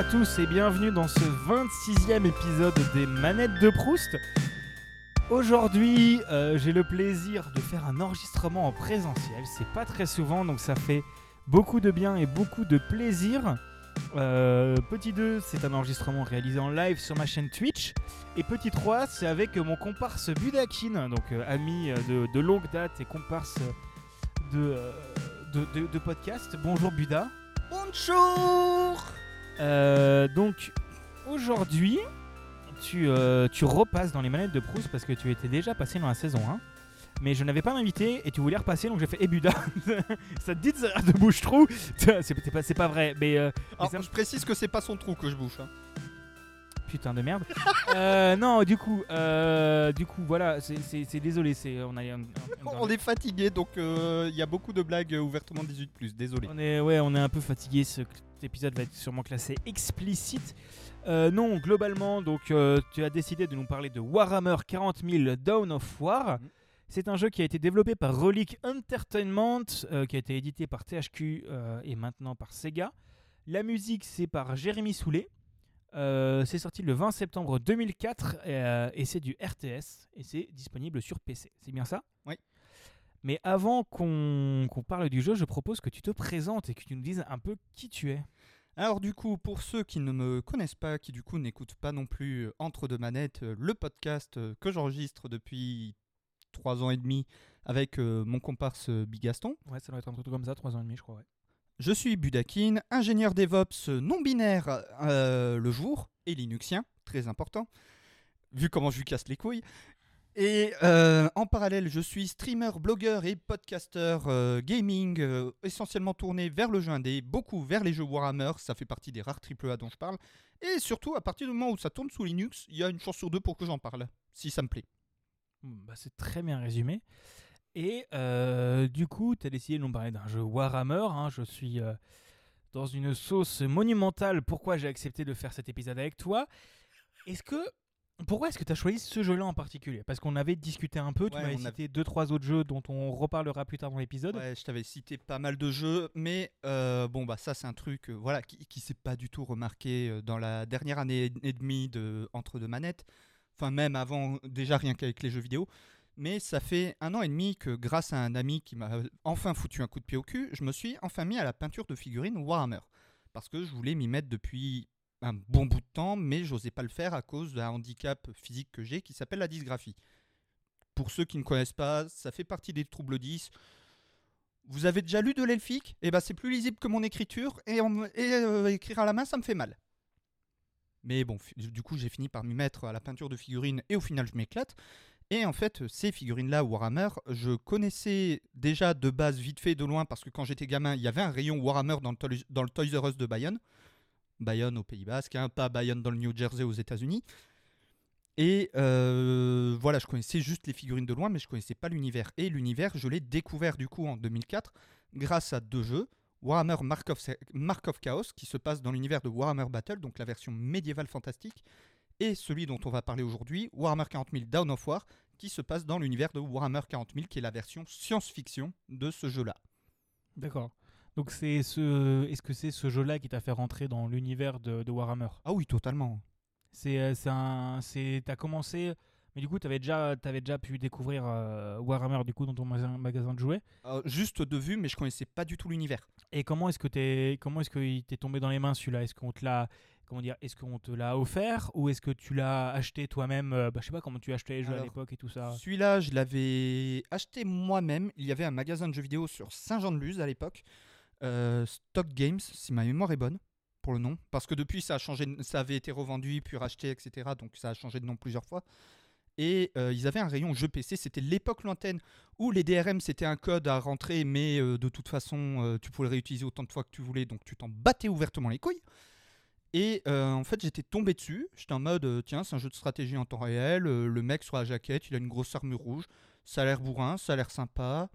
à tous et bienvenue dans ce 26e épisode des Manettes de Proust. Aujourd'hui, euh, j'ai le plaisir de faire un enregistrement en présentiel. C'est pas très souvent, donc ça fait beaucoup de bien et beaucoup de plaisir. Euh, petit 2, c'est un enregistrement réalisé en live sur ma chaîne Twitch. Et petit 3, c'est avec mon comparse Budakin, donc euh, ami de, longue date et comparse de, de- de podcast. Bonjour Buda. Bonjour Euh, donc aujourd'hui, tu, euh, tu repasses dans les manettes de Proust parce que tu étais déjà passé dans la saison 1. Mais je n'avais pas d'invité et tu voulais repasser donc j'ai fait Eh Buda, ça te dit de, de bouche-trou C'est c'est pas, vrai, mais euh, Alors, ça me- je précise que c'est pas son trou que je bouche. hein. putain de merde. Non, du coup, du coup, voilà, c'est- désolé, on a, on, on- On est fatigué donc il y a beaucoup de blagues ouvertement 18 désolé. On est, ouais, on est un peu fatigué. Ce cet épisode va être sûrement classé explicite. Euh, non, globalement, donc euh, tu as décidé de nous parler de Warhammer 40 000 Dawn of War. Mhm. C'est un jeu qui a été développé par Relic Entertainment, euh, qui a été édité par THQ et maintenant par Sega. La musique, c'est par Jérémy Soulet. C'est sorti le 20 septembre 2004 euh, et c'est du RTS et c'est disponible sur PC. C'est bien ça? Oui. Mais avant qu'on parle du jeu, je propose que tu te présentes et que tu nous dises un peu qui tu es. Alors du coup pour ceux qui ne me connaissent pas, qui du coup n'écoutent pas non plus euh, Entre deux manettes, euh, le podcast euh, que j'enregistre depuis 3 ans et demi avec euh, mon comparse Bigaston. Ouais, ça doit être un truc comme ça, 3 ans et demi, je crois. Ouais. Je suis Budakin, ingénieur DevOps non binaire euh, le jour et linuxien, très important, vu comment je lui casse les couilles. Et euh, en parallèle, je suis streamer, blogueur et podcasteur euh, gaming, euh, essentiellement tourné vers le jeu indé, beaucoup vers les jeux Warhammer, ça fait partie des rares AAA dont je parle. Et surtout, à partir du moment où ça tourne sous Linux, il y a une chance sur deux pour que j'en parle, si ça me plaît. Hmm, bah, c'est très bien résumé. Et euh, du coup, tu as décidé de nous parler d'un jeu Warhammer. hein. Je suis dans une sauce monumentale. Pourquoi j'ai accepté de faire cet épisode avec toi Est-ce que. Pourquoi est-ce que tu as choisi ce jeu-là en particulier? Parce qu'on avait discuté un peu, tu Ouais, m'avais on a- cité deux trois autres jeux dont on reparlera plus tard dans l'épisode. Ouais, je t'avais cité pas mal de jeux, mais euh, bon bah ça c'est un truc euh, voilà qui, qui s'est pas du tout remarqué euh, dans la dernière année et demie de entre deux manettes. Enfin même avant déjà rien qu'avec les jeux vidéo. Mais ça fait un an et demi que grâce à un ami qui m'a enfin foutu un coup de pied au cul, je me suis enfin mis à la peinture de figurines Warhammer parce que je voulais m'y mettre depuis un bon bout de temps, mais j'osais pas le faire à cause d'un handicap physique que j'ai qui s'appelle la dysgraphie. Pour ceux qui ne connaissent pas, ça fait partie des troubles 10. Vous avez déjà lu de l'elfique Eh ben c'est plus lisible que mon écriture et, et, euh, écrire à la main ça me fait mal. Mais bon, du coup j'ai fini par m'y mettre à la peinture de figurines et au final je m'éclate. Et en fait ces figurines-là Warhammer, je connaissais déjà de base vite fait de loin parce que quand j'étais gamin il y avait un rayon Warhammer dans le, dans le Toys R Us de Bayonne. Bayonne au Pays Basque, hein, pas Bayonne dans le New Jersey aux États-Unis. Et euh, voilà, je connaissais juste les figurines de loin, mais je connaissais pas l'univers. Et l'univers, je l'ai découvert du coup en 2004 grâce à deux jeux. Warhammer Mark of, Chaos, qui se passe dans l'univers de Warhammer Battle, donc la version médiévale fantastique, et celui dont on va parler aujourd'hui, Warhammer 40 000 Down of War, qui se passe dans l'univers de Warhammer 40 000, qui est la version science-fiction de ce jeu-là. D'accord. Donc c'est ce. Est-ce que c'est ce jeu-là qui t'a fait rentrer dans l'univers de, de Warhammer? Ah oui, totalement. C'est euh, c'est un. C'est. T'as commencé. Mais du coup, t'avais déjà, t'avais déjà pu découvrir euh, Warhammer du coup dans ton magasin, magasin de jouets? Euh, juste de vue, mais je connaissais pas du tout l'univers. Et comment est-ce que t'es, comment est-ce qu'il t'est tombé dans les mains celui-là? Est-ce qu'on te l'a, comment dire, est-ce qu'on te l'a offert ou est-ce que tu l'as acheté toi-même euh, bah, Je sais pas comment tu achetais les jeux à l'époque et tout ça. Celui-là, je l'avais acheté moi-même. Il y avait un magasin de jeux vidéo sur Saint-Jean-de-Luz à l'époque. Euh, Stock Games, si ma mémoire est bonne, pour le nom. Parce que depuis, ça, a changé, ça avait été revendu, puis racheté, etc. Donc ça a changé de nom plusieurs fois. Et euh, ils avaient un rayon jeux PC. C'était l'époque lointaine où les DRM, c'était un code à rentrer, mais euh, de toute façon, tu pouvais le réutiliser autant de fois que tu voulais. Donc tu t'en battais ouvertement les couilles. Et en fait, j'étais tombé dessus. J'étais en mode, tiens, c'est un jeu de stratégie en temps réel. le mec sur la jaquette, il a une grosse armure rouge. Ça a l'air bourrin, ça a l'air sympa.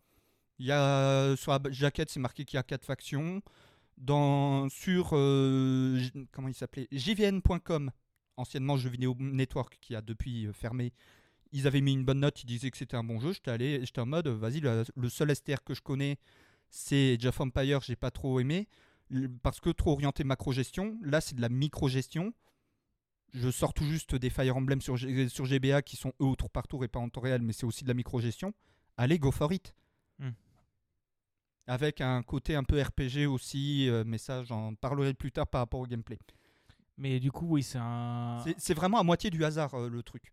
Il y a, sur la jaquette, c'est marqué qu'il y a quatre factions. Dans, sur, euh, comment il s'appelait? JVN.com, anciennement Jeux Vidéo Network, qui a depuis euh, fermé. Ils avaient mis une bonne note, ils disaient que c'était un bon jeu. J'étais allé, j'étais en mode, euh, vas-y, le, seul STR que je connais, c'est Age of Empire, j'ai pas trop aimé. parce que trop orienté macro-gestion. Là, c'est de la micro-gestion. Je sors tout juste des Fire Emblem sur, sur GBA qui sont eux au tour par tour et pas en temps réel, mais c'est aussi de la micro-gestion. Allez, go for it. Avec un côté un peu RPG aussi, euh, mais ça, j'en parlerai plus tard par rapport au gameplay. Mais du coup, oui, c'est un. C'est- vraiment à moitié du hasard euh, le truc.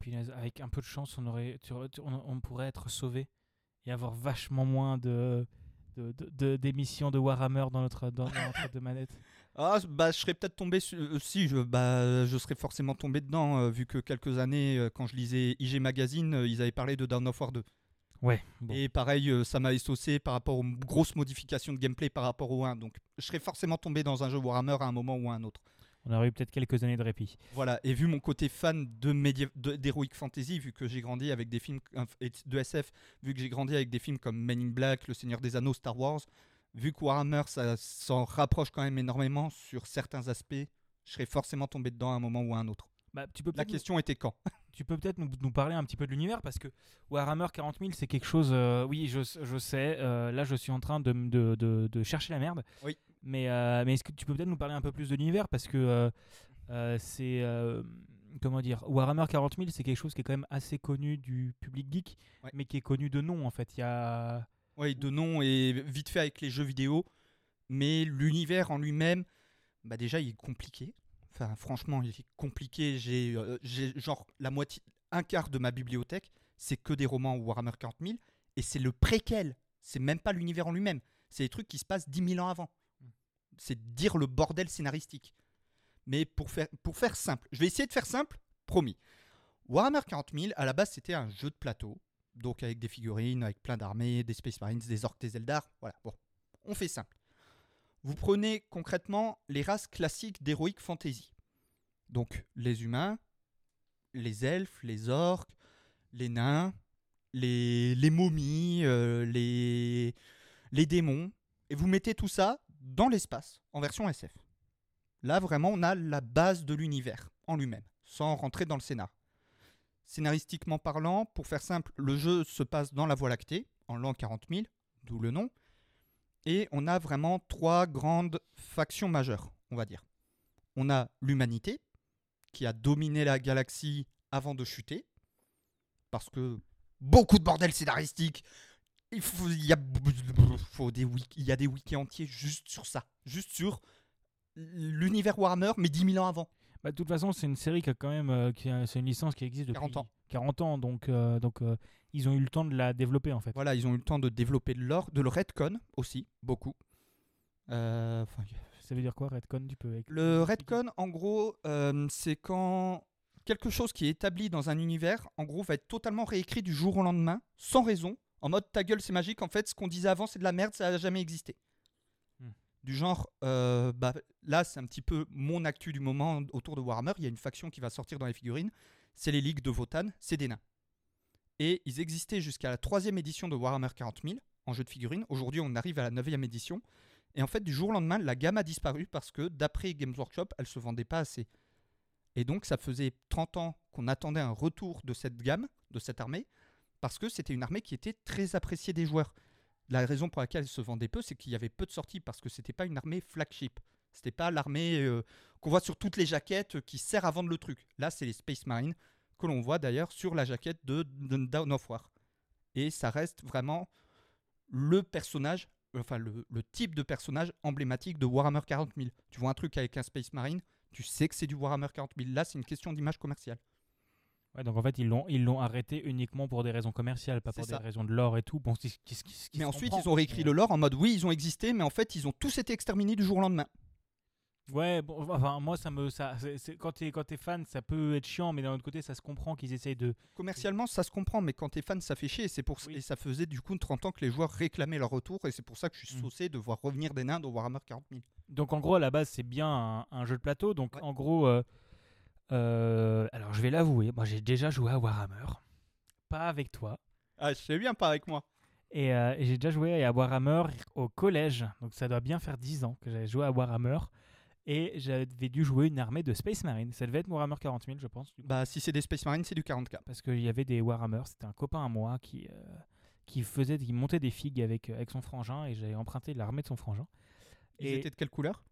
Punaise, avec un peu de chance, on, aurait, tu on, on pourrait être sauvé et avoir vachement moins de de- de- de- d'émissions de, Warhammer dans notre, dans, dans notre de manette. Ah, bah, je serais peut-être tombé su- euh, si je bah, je serais forcément tombé dedans euh, vu que quelques années quand je lisais IG Magazine, ils avaient parlé de Dawn of War 2. Ouais. Bon. Et pareil, euh, ça m'a saucé par rapport aux grosses modifications de gameplay par rapport au 1. Donc, je serais forcément tombé dans un jeu Warhammer à un moment ou à un autre. On aurait eu peut-être quelques années de répit. Voilà. Et vu mon côté fan de d'Heroic Fantasy, vu que j'ai grandi avec des films euh, de SF, vu que j'ai grandi avec des films comme Men in Black, Le Seigneur des Anneaux, Star Wars, vu que Warhammer ça s'en rapproche quand même énormément sur certains aspects, je serais forcément tombé dedans à un moment ou à un autre. Bah, tu peux La question était quand? Tu peux peut-être nous, nous parler un petit peu de l'univers parce que Warhammer 40 000 c'est quelque chose. euh, oui, je, je sais. euh, là, je suis en train de, de, de- de chercher la merde. Oui. Mais, euh, mais est-ce que tu peux peut-être nous parler un peu plus de l'univers parce que c'est comment dire Warhammer 40 000 c'est quelque chose qui est quand même assez connu du public geek, Ouais. mais qui est connu de nom en fait. Il y a Oui, de nom et vite fait avec les jeux vidéo, mais l'univers en lui-même, bah déjà il est compliqué. Franchement, il est compliqué. J'ai euh, j'ai genre la moitié, un quart de ma bibliothèque, c'est que des romans Warhammer 40 000, et c'est le préquel. C'est même pas l'univers en lui-même. C'est des trucs qui se passent 10 000 ans avant. C'est dire le bordel scénaristique. Mais pour faire, pour faire simple, je vais essayer de faire simple, promis. Warhammer 40 000, à la base, c'était un jeu de plateau donc avec des figurines, avec plein d'armées, des Space Marines, des orques, des Eldar. Voilà, bon, on fait simple. Vous prenez concrètement les races classiques d'Heroic Fantasy. Donc les humains, les elfes, les orques, les nains, les, momies, euh, les, les démons. Et vous mettez tout ça dans l'espace, en version SF. Là, vraiment, on a la base de l'univers en lui-même, sans rentrer dans le scénar. Scénaristiquement parlant, pour faire simple, le jeu se passe dans la Voie lactée, en l'an 40 000, d'où le nom. Et on a vraiment trois grandes factions majeures, on va dire. On a l'humanité, qui a dominé la galaxie avant de chuter, parce que beaucoup de bordel scénaristique. Il, y a, des wiki, il y a des wikis entiers juste sur ça, juste sur l'univers Warhammer, mais 10 000 ans avant. Bah, de toute façon, c'est une série qui a quand même, euh, c'est une licence qui existe depuis 40 ans. 40 ans, donc, euh, donc euh, ils ont eu le temps de la développer en fait. Voilà, ils ont eu le temps de développer de l'or, de le redcon aussi, beaucoup. Euh, Ça veut dire quoi, Redcon Tu peux. Le redcon, en gros, c'est quand quelque chose qui est établi dans un univers, en gros, va être totalement réécrit du jour au lendemain, sans raison, en mode ta gueule, c'est magique. En fait, ce qu'on disait avant, c'est de la merde, ça n'a jamais existé. Du genre, euh, bah, là, c'est un petit peu mon actu du moment autour de Warhammer. Il y a une faction qui va sortir dans les figurines. C'est les ligues de Votan, c'est des nains. Et ils existaient jusqu'à la troisième édition de Warhammer 40 000 en jeu de figurines. Aujourd'hui, on arrive à la neuvième édition. Et en fait, du jour au lendemain, la gamme a disparu parce que, d'après Games Workshop, elle se vendait pas assez. Et donc, ça faisait 30 ans qu'on attendait un retour de cette gamme, de cette armée, parce que c'était une armée qui était très appréciée des joueurs. La raison pour laquelle elle se vendait peu, c'est qu'il y avait peu de sorties, parce que c'était pas une armée flagship. C'était pas l'armée euh, qu'on voit sur toutes les jaquettes euh, qui sert à vendre le truc. Là, c'est les Space Marines, que l'on voit d'ailleurs sur la jaquette de, de Dawn of War. Et ça reste vraiment le personnage, le type de personnage emblématique de Warhammer 40 000. Tu vois un truc avec un Space Marine, tu sais que c'est du Warhammer 40 000. Là, c'est une question d'image commerciale. Ouais, donc en fait, ils l'ont, ils l'ont arrêté uniquement pour des raisons commerciales, pas pour ça. des raisons de l'or et tout. Bon, Mais ensuite, ils ont réécrit Mais- le lore en mode oui, ils ont existé, mais en fait, ils ont tous été exterminés du jour au lendemain. Ouais, bon, enfin, moi, ça me. Ça, c'est- quand t'es, quand t'es fan, ça peut être chiant, mais d'un autre côté, ça se comprend qu'ils essayent de. Commercialement, ça se comprend, mais quand t'es fan, ça fait chier. Et, c'est pour... Oui. et ça faisait du coup 30 ans que les joueurs réclamaient leur retour, et c'est pour ça que je suis Mm. saucé de voir revenir des nains dans Warhammer 40 000. Donc en gros, à la base, c'est bien un, un jeu de plateau. Donc Ouais. en gros, euh, euh, alors je vais l'avouer, moi j'ai déjà joué à Warhammer, pas avec toi. Ah, je sais bien, pas avec moi. Et, euh, et j'ai déjà joué à Warhammer au collège, donc ça doit bien faire 10 ans que j'avais joué à Warhammer. Et j'avais dû jouer une armée de Space Marine. Ça devait être Warhammer 40 000, je pense. Bah, si c'est des Space Marines, c'est du 40k. parce qu'il y avait des Warhammer. C'était un copain à moi qui, euh, qui faisait, qui montait des figues avec, avec son frangin et j'avais emprunté l'armée de son frangin. Ils Et- étaient de quelle couleur?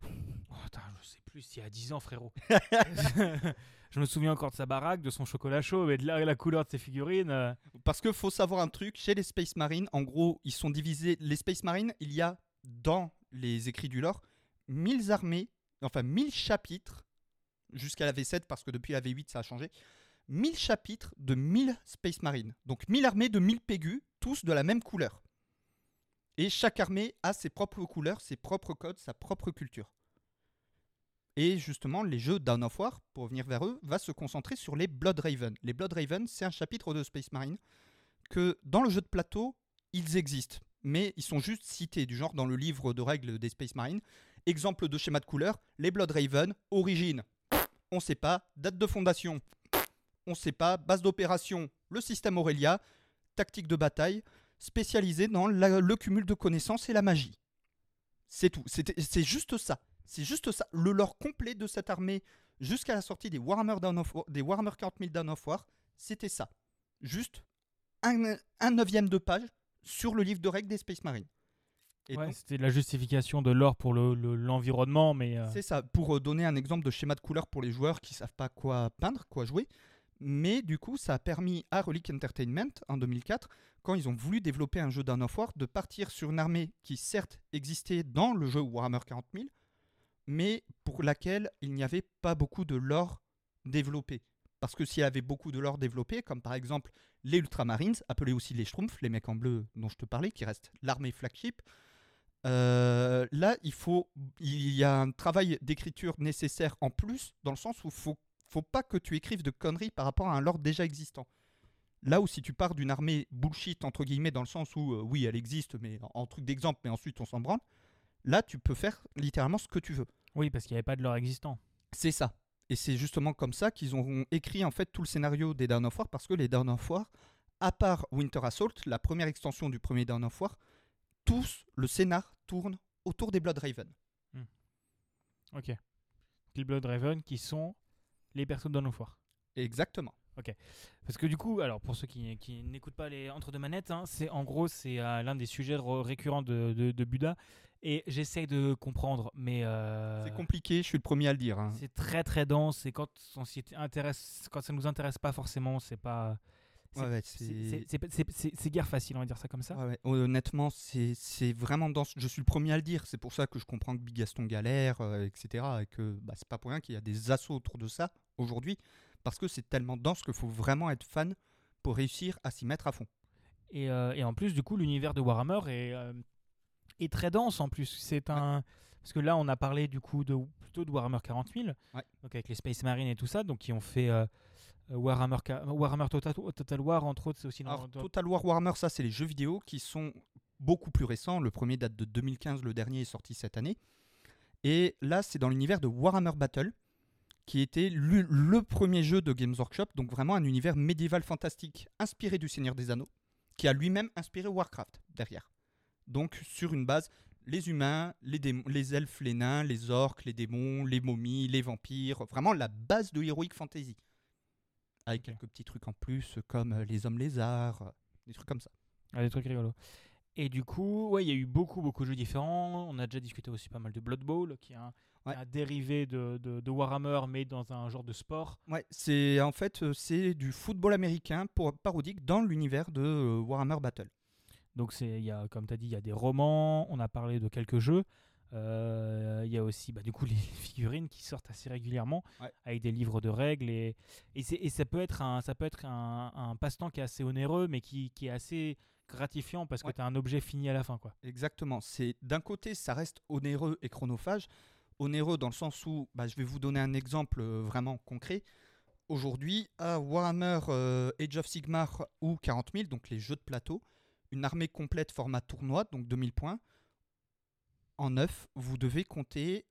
Oh, putain, je sais plus, il y a 10 ans, frérot. je me souviens encore de sa baraque, de son chocolat chaud, mais de la, la couleur de ses figurines. euh, Parce que faut savoir un truc, chez les Space Marines, en gros, ils sont divisés. Les Space Marines, il y a dans les écrits du lore 1000 armées, enfin 1000 chapitres, jusqu'à la V7, parce que depuis la V8, ça a changé. 1000 chapitres de 1000 Space Marines. Donc 1000 armées de 1000 pégus, tous de la même couleur. Et chaque armée a ses propres couleurs, ses propres codes, sa propre culture. Et justement, les jeux Dawn of War, pour revenir vers eux, va se concentrer sur les Blood Raven. Les Blood Raven, c'est un chapitre de Space Marine que dans le jeu de plateau, ils existent, mais ils sont juste cités, du genre dans le livre de règles des Space Marines. Exemple de schéma de couleur, les Blood Raven, origine, on sait pas, date de fondation, on sait pas, base d'opération, le système Aurelia, tactique de bataille, spécialisé dans la- le cumul de connaissances et la magie. C'est tout, c'est juste ça. C'est juste ça. Le lore complet de cette armée jusqu'à la sortie des Warhammer, Dawn of War- des Warhammer 40 000 Dawn of War, c'était ça. Juste un, un neuvième de page sur le livre de règles des Space Marines. Ouais, C'était la justification de l'or pour le- le- l'environnement, mais euh, c'est ça. Pour euh, donner un exemple de schéma de couleur pour les joueurs qui savent pas quoi peindre, quoi jouer. Mais du coup, ça a permis à Relic Entertainment, en 2004, quand ils ont voulu développer un jeu Dawn of War, de partir sur une armée qui certes existait dans le jeu Warhammer 40 000, mais pour laquelle il n'y avait pas beaucoup de lore développé. Parce que s'il y avait beaucoup de lore développé, comme par exemple les Ultramarines, appelés aussi les Schtroumpfs, les mecs en bleu dont je te parlais, qui restent l'armée flagship, euh, là, il faut, il y a un travail d'écriture nécessaire en plus, dans le sens où faut, faut pas que tu écrives de conneries par rapport à un lore déjà existant. Là où si tu pars d'une armée bullshit entre guillemets, dans le sens où euh, oui, elle existe, mais en, en truc d'exemple, mais ensuite on s'en branle. Là, tu peux faire littéralement ce que tu veux. oui, parce qu'il n'y avait pas de l'or existant. C'est ça. Et c'est justement comme ça qu'ils ont écrit en fait tout le scénario des Dawn of War, parce que les Dawn of War, à part Winter Assault, la première extension du premier Dawn of War, tous le scénar tourne autour des Blood Raven. Ok. Les Blood Raven qui sont les persos de Dawn of War. Exactement. Parce que du coup, alors pour ceux qui, qui n'écoutent pas les entre deux manettes, hein, c'est en gros c'est euh, l'un des sujets re- récurrents de, de, de Buda et j'essaye de comprendre, mais euh, C'est compliqué, je suis le premier à le dire. hein. c'est très très dense et quand on s'y intéresse, quand ça nous intéresse pas forcément, c'est pas Ouais, c'est- guère facile, on va dire ça comme ça. Ouais, ouais. Honnêtement, c'est vraiment dense. Je suis le premier à le dire. C'est pour ça que je comprends que Big Gaston galère, euh, etc. Et que bah, c'est pas pour rien qu'il y a des assauts autour de ça aujourd'hui. Parce que c'est tellement dense qu'il faut vraiment être fan pour réussir à s'y mettre à fond. Et, euh, et en plus, du coup, l'univers de Warhammer est, euh, est très dense en plus. C'est un. Parce que là, on a parlé du coup de, plutôt de Warhammer 40 000, Ouais. donc avec les Space Marines et tout ça, donc qui ont fait Warhammer, Ca- Warhammer Total, Total War, entre autres, c'est aussi. Alors, dans- Total War Warhammer, ça, c'est les jeux vidéo qui sont beaucoup plus récents. Le premier date de 2015, le dernier est sorti cette année. Et là, c'est dans l'univers de Warhammer Battle, qui était le, le premier jeu de Games Workshop, donc vraiment un univers médiéval fantastique inspiré du Seigneur des Anneaux, qui a lui-même inspiré Warcraft derrière. Donc sur une base, les humains, les, les elfes, les nains, les orques, les démons, les momies, les vampires, vraiment la base de Heroic Fantasy. Avec quelques petits trucs en plus, comme euh, les hommes lézards, euh, des trucs comme ça. Ah, des trucs rigolos. Et du coup, ouais, il y a eu beaucoup, beaucoup de jeux différents. On a déjà discuté aussi pas mal de Blood Bowl, qui est un, Ouais. un dérivé de, de- de Warhammer, mais dans un genre de sport. Ouais, c'est en fait euh, c'est du football américain pour, parodique dans l'univers de Warhammer Battle. Donc, il y a, comme tu as dit, il y a des romans, on a parlé de quelques jeux. Euh, Il y a aussi bah, du coup les figurines qui sortent assez régulièrement Ouais. avec des livres de règles et, et, et ça peut être un, ça peut être un, un passe-temps qui est assez onéreux mais qui, qui est assez gratifiant parce que Ouais. tu as un objet fini à la fin. Quoi. Exactement. C'est d'un côté ça reste onéreux et chronophage. Onéreux dans le sens où bah, je vais vous donner un exemple euh, vraiment concret. Aujourd'hui, à Warhammer euh, Age of Sigmar ou 40 000, donc les jeux de plateau, une armée complète format tournoi, donc 2000 points, en neuf, vous devez compter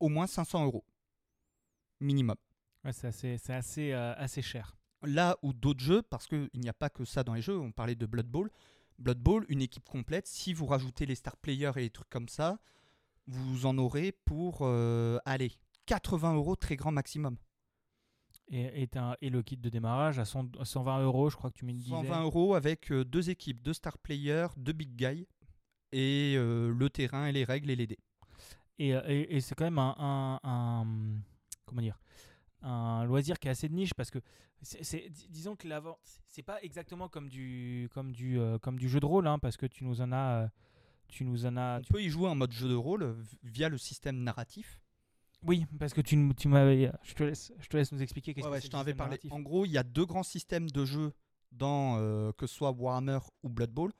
au moins 500 euros. Minimum. Ouais, c'est assez, c'est assez, euh, assez cher. Là où d'autres jeux, parce qu'il n'y a pas que ça dans les jeux, on parlait de Blood Bowl. Blood Bowl, une équipe complète, si vous rajoutez les star players et les trucs comme ça, vous en aurez pour, euh, allez, 80 euros très grand maximum. Et, et, t'as- et le kit de démarrage à 100 à 120 euros, je crois que tu me disais. 120 euros avec euh, deux équipes, deux star players, deux big guys, et euh, le terrain et les règles et les dés. Et, euh, et- et c'est quand même un, un- un- comment dire un loisir qui est assez de niche parce que c'est, c'est- dis- disons que l'avant c'est pas exactement comme du comme du euh, comme du jeu de rôle hein, parce que tu nous en as tu nous en as On tu- peut y jouer en mode jeu de rôle via le système narratif. oui parce que tu, tu m'avais je te laisse je te laisse nous expliquer qu'est-ce Ouais, que ouais, c'est je t'en avais parlé. narratif. En gros, il y a deux grands systèmes de jeu dans euh, que ce soit Warhammer ou Blood Bowl.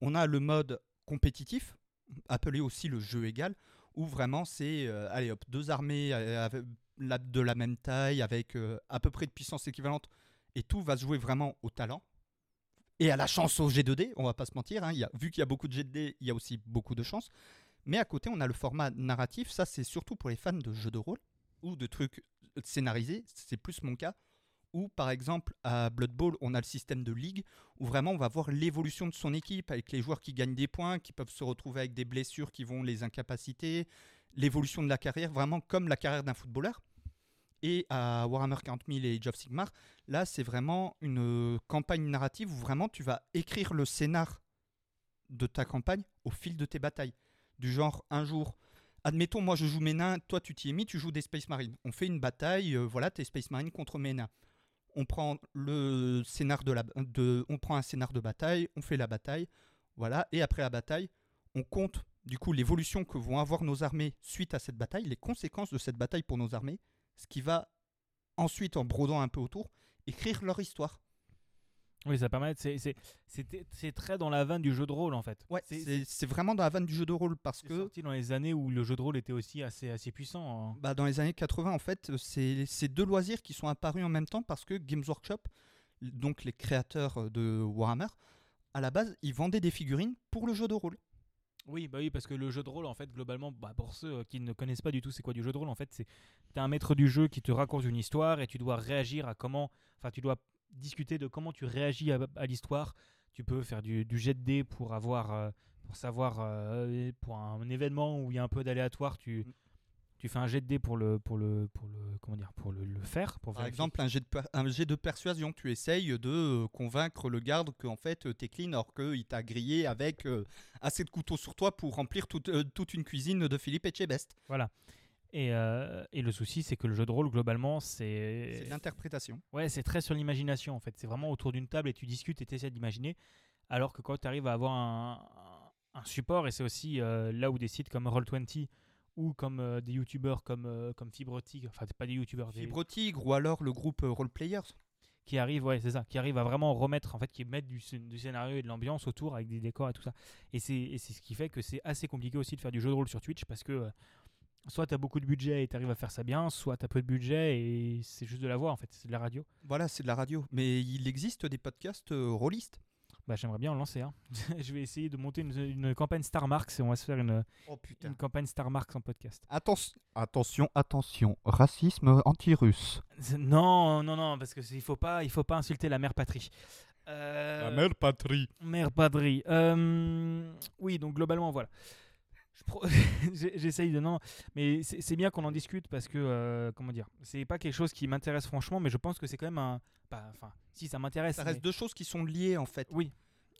On a le mode compétitif, appelé aussi le jeu égal, où vraiment c'est euh, allez hop, deux armées euh, de la même taille, avec euh, à peu près de puissance équivalente, et tout va se jouer vraiment au talent. Et à la chance au G2D, on va pas se mentir, hein, y a, vu qu'il y a beaucoup de G2D, il y a aussi beaucoup de chance. Mais à côté, on a le format narratif, ça c'est surtout pour les fans de jeux de rôle ou de trucs scénarisés, c'est plus mon cas, où par exemple à Blood Bowl, on a le système de ligue, où vraiment on va voir l'évolution de son équipe, avec les joueurs qui gagnent des points, qui peuvent se retrouver avec des blessures qui vont les incapaciter, l'évolution de la carrière, vraiment comme la carrière d'un footballeur. Et à Warhammer 40 000 et Age Sigmar, là c'est vraiment une euh, campagne narrative où vraiment tu vas écrire le scénar de ta campagne au fil de tes batailles. Du genre, un jour, admettons, moi je joue mes nains, toi tu t'y es mis, tu joues des Space Marines. On fait une bataille, euh, voilà, tes Space Marines contre mes nains. On prend un scénar de bataille, on fait la bataille, voilà, et après la bataille, on compte du coup l'évolution que vont avoir nos armées suite à cette bataille, les conséquences de cette bataille pour nos armées, ce qui va ensuite, en brodant un peu autour, écrire leur histoire. Oui ça permet c'est très dans la vanne du jeu de rôle en fait Ouais, c'est vraiment dans la vanne du jeu de rôle parce c'est que sorti dans les années où le jeu de rôle était aussi assez assez puissant hein. Bah, dans les années 80, en fait, c'est deux loisirs qui sont apparus en même temps parce que Games Workshop, donc les créateurs de Warhammer, à la base, ils vendaient des figurines pour le jeu de rôle. Oui, bah oui, parce que le jeu de rôle, en fait, globalement, bah, pour ceux qui ne connaissent pas du tout c'est quoi du jeu de rôle, en fait, c'est t'es un maître du jeu qui te raconte une histoire et tu dois réagir à comment, enfin, tu dois discuter de comment tu réagis à, à l'histoire. Tu peux faire du, du jet de dés pour avoir, euh, pour savoir, euh, pour un événement où il y a un peu d'aléatoire, tu Mm. tu fais un jet de dés pour le, pour le, pour le, comment dire, pour le, le faire, pour Par exemple, un jet, de, per- un jet de persuasion, tu essayes de euh, convaincre le garde qu'en fait, t'es clean alors qu'il t'a grillé avec euh, assez de couteaux sur toi pour remplir toute, toute une cuisine de Philippe Etchebest. Et, euh, et le souci, c'est que le jeu de rôle, globalement, c'est. C'est l'interprétation. Ouais, c'est très sur l'imagination en fait. C'est vraiment autour d'une table et tu discutes et tu essaies d'imaginer. Alors que quand tu arrives à avoir un, un support, et c'est aussi euh, là où des sites comme Roll20 ou comme euh, des youtubeurs comme, comme Fibre Tigre, enfin, c'est pas des youtubeurs, des- Fibre Tigre ou alors le groupe euh, Role Players. qui arrivent, ouais, c'est ça, qui arrivent à vraiment remettre, en fait, qui mettent du, scén- du scénario et de l'ambiance autour avec des décors et tout ça. Et c'est ce qui fait que c'est assez compliqué aussi de faire du jeu de rôle sur Twitch parce que soit tu as beaucoup de budget et tu arrives à faire ça bien, soit tu as peu de budget et c'est juste de la voix en fait, c'est de la radio. Voilà, c'est de la radio. Mais il existe des podcasts euh, rôlistes. Bah, j'aimerais bien en lancer un. je vais essayer de monter une, une campagne Star Marks et on va se faire une, Oh putain. une campagne Star Marks en podcast. Attention, attention, attention. Racisme anti-russe. Non, non, non, parce que c'est- il faut pas, il faut pas insulter la mère patrie. Euh, patrie. mère patrie. Euh, oui, donc globalement, voilà. Je pro- j'ai- J'essaye de non, mais c'est bien qu'on en discute parce que euh, comment dire, c'est pas quelque chose qui m'intéresse franchement, mais je pense que c'est quand même un, pas- enfin, si ça m'intéresse, Ça reste mais- deux choses qui sont liées en fait. Oui.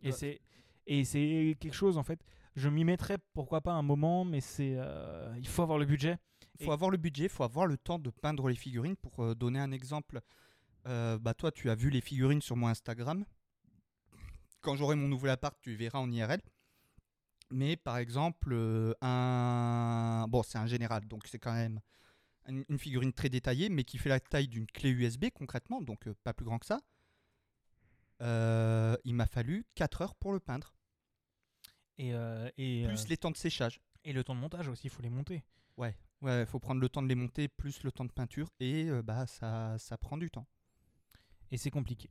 Et Ouais. c'est et c'est quelque chose en fait. Je m'y mettrais pourquoi pas un moment, mais c'est euh, il faut avoir le budget. Il faut avoir le budget, il faut avoir le temps de peindre les figurines. Pour euh, donner un exemple, euh, bah toi tu as vu les figurines sur mon Instagram. Quand j'aurai mon nouvel appart, tu verras en IRL. Mais par exemple, euh, un bon, c'est un général, donc c'est quand même une, figurine très détaillée, mais qui fait la taille d'une clé USB concrètement, donc euh, pas plus grand que ça. Euh, il m'a fallu 4 heures pour le peindre, Et euh, et, plus euh, les temps de séchage. et le temps de montage aussi, il faut les monter. Ouais, il faut prendre le temps de les monter, plus le temps de peinture, et bah ça, ça prend du temps. Et c'est compliqué.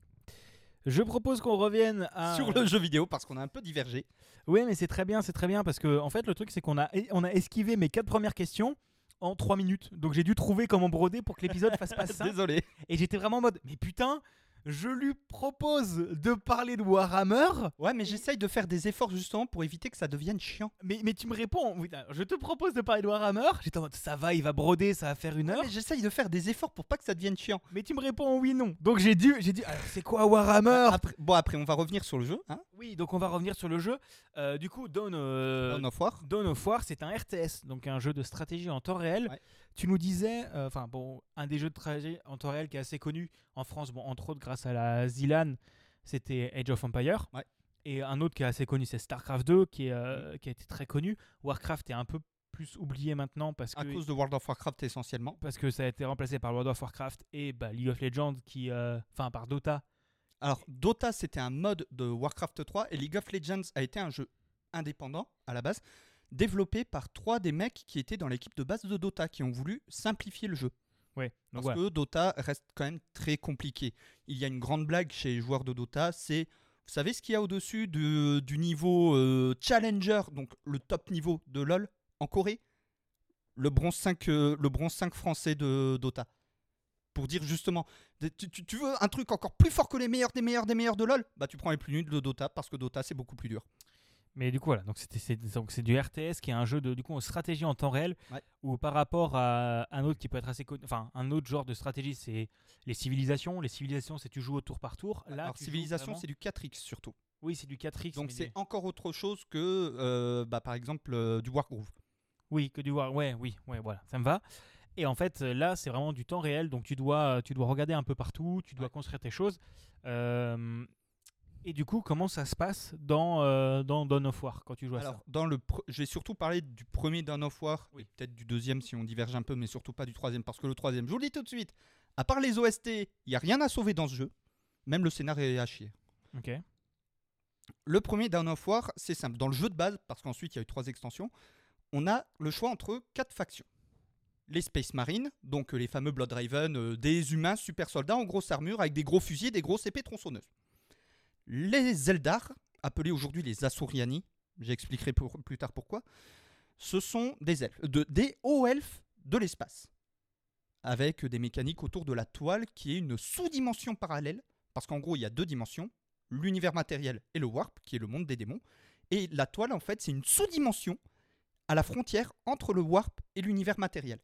Je propose qu'on revienne à Sur le jeu vidéo, parce qu'on a un peu divergé. Oui, mais c'est très bien, c'est très bien parce que en fait le truc c'est qu'on a on a esquivé mes quatre premières questions en trois minutes. Donc j'ai dû trouver comment broder pour que l'épisode fasse pas ça. Désolé. Et j'étais vraiment en mode mais putain, Je lui propose de parler de Warhammer, Ouais, mais j'essaye de faire des efforts justement pour éviter que ça devienne chiant. mais, mais tu me réponds. oui, Je te propose de parler de Warhammer. J'étais en mode ça va, il va broder, ça va faire une Ouais, heure. mais j'essaye de faire des efforts pour pas que ça devienne chiant. Mais tu me réponds oui, non. Donc j'ai dit, j'ai dit, c'est quoi Warhammer? Après, bon, après, on va revenir sur le jeu. Hein Oui, donc on va revenir sur le jeu. Euh, du coup, Dawn, euh, Dawn of War. Dawn of War, c'est un RTS, donc un jeu de stratégie en temps réel. Ouais. Tu nous disais, euh, enfin bon, un des jeux de stratégie en temps réel qui est assez connu en France, bon, entre autres grâce à la Zilan, c'était Age of Empire. Ouais. Et un autre qui est assez connu, c'est StarCraft 2, qui, est, euh, qui a été très connu. Warcraft est un peu plus oublié maintenant parce À que, cause de World of Warcraft essentiellement. parce que ça a été remplacé par World of Warcraft et bah, League of Legends, qui, euh, enfin par Dota. Alors, Dota, c'était un mode de Warcraft 3 et League of Legends a été un jeu indépendant à la base, développé par trois des mecs qui étaient dans l'équipe de base de Dota, qui ont voulu simplifier le jeu. Ouais, donc Parce que Dota reste quand même très compliqué. Il y a une grande blague chez les joueurs de Dota, c'est, vous savez ce qu'il y a au-dessus de- du niveau euh, Challenger, donc le top niveau de LoL en Corée? Le bronze 5, euh, le bronze 5 français de Dota. Pour dire justement, tu, tu- tu veux un truc encore plus fort que les meilleurs des meilleurs des meilleurs de LoL? Bah tu prends les plus nuls de Dota parce que Dota c'est beaucoup plus dur. Mais du coup, voilà, donc c'est, du RTS qui est un jeu de du coup en stratégie en temps réel Ouais. où par rapport à un autre qui peut être assez connu, enfin un autre genre de stratégie, c'est les civilisations. Les civilisations, c'est tu joues au tour par tour. Là, Alors civilisation c'est du 4X surtout. oui, c'est du 4x. Donc c'est encore autre chose que euh, bah, par exemple euh, du Wargroove. oui que du war. Ouais, oui, ouais, voilà, ça me va. Et en fait, là, c'est vraiment du temps réel, donc tu dois, tu dois regarder un peu partout, tu dois Ouais. construire tes choses. Euh, et du coup, comment ça se passe dans euh, dans Dawn of War quand tu joues à Alors, ça dans le je vais surtout parler du premier Dawn of War, Oui. peut-être du deuxième si on diverge un peu, mais surtout pas du troisième, parce que le troisième, je vous le dis tout de suite, à part les OST, il n'y a rien à sauver dans ce jeu. Même le scénario est à chier. Ok. Le premier Dawn of War, c'est simple. Dans le jeu de base, parce qu'ensuite il y a eu trois extensions, on a le choix entre quatre factions. Les Space Marines, donc euh, les fameux Blood Raven, euh, des humains super soldats en grosse armure avec des gros fusils et des grosses épées tronçonneuses. Les Eldar, appelés aujourd'hui les Asuriani, j'expliquerai plus tard pourquoi, ce sont des elfes, de- des hauts elfes de l'espace, avec des mécaniques autour de la toile qui est une sous-dimension parallèle, parce qu'en gros il y a deux dimensions, l'univers matériel et le warp, qui est le monde des démons. Et la toile, en fait, c'est une sous-dimension à la frontière entre le warp et l'univers matériel.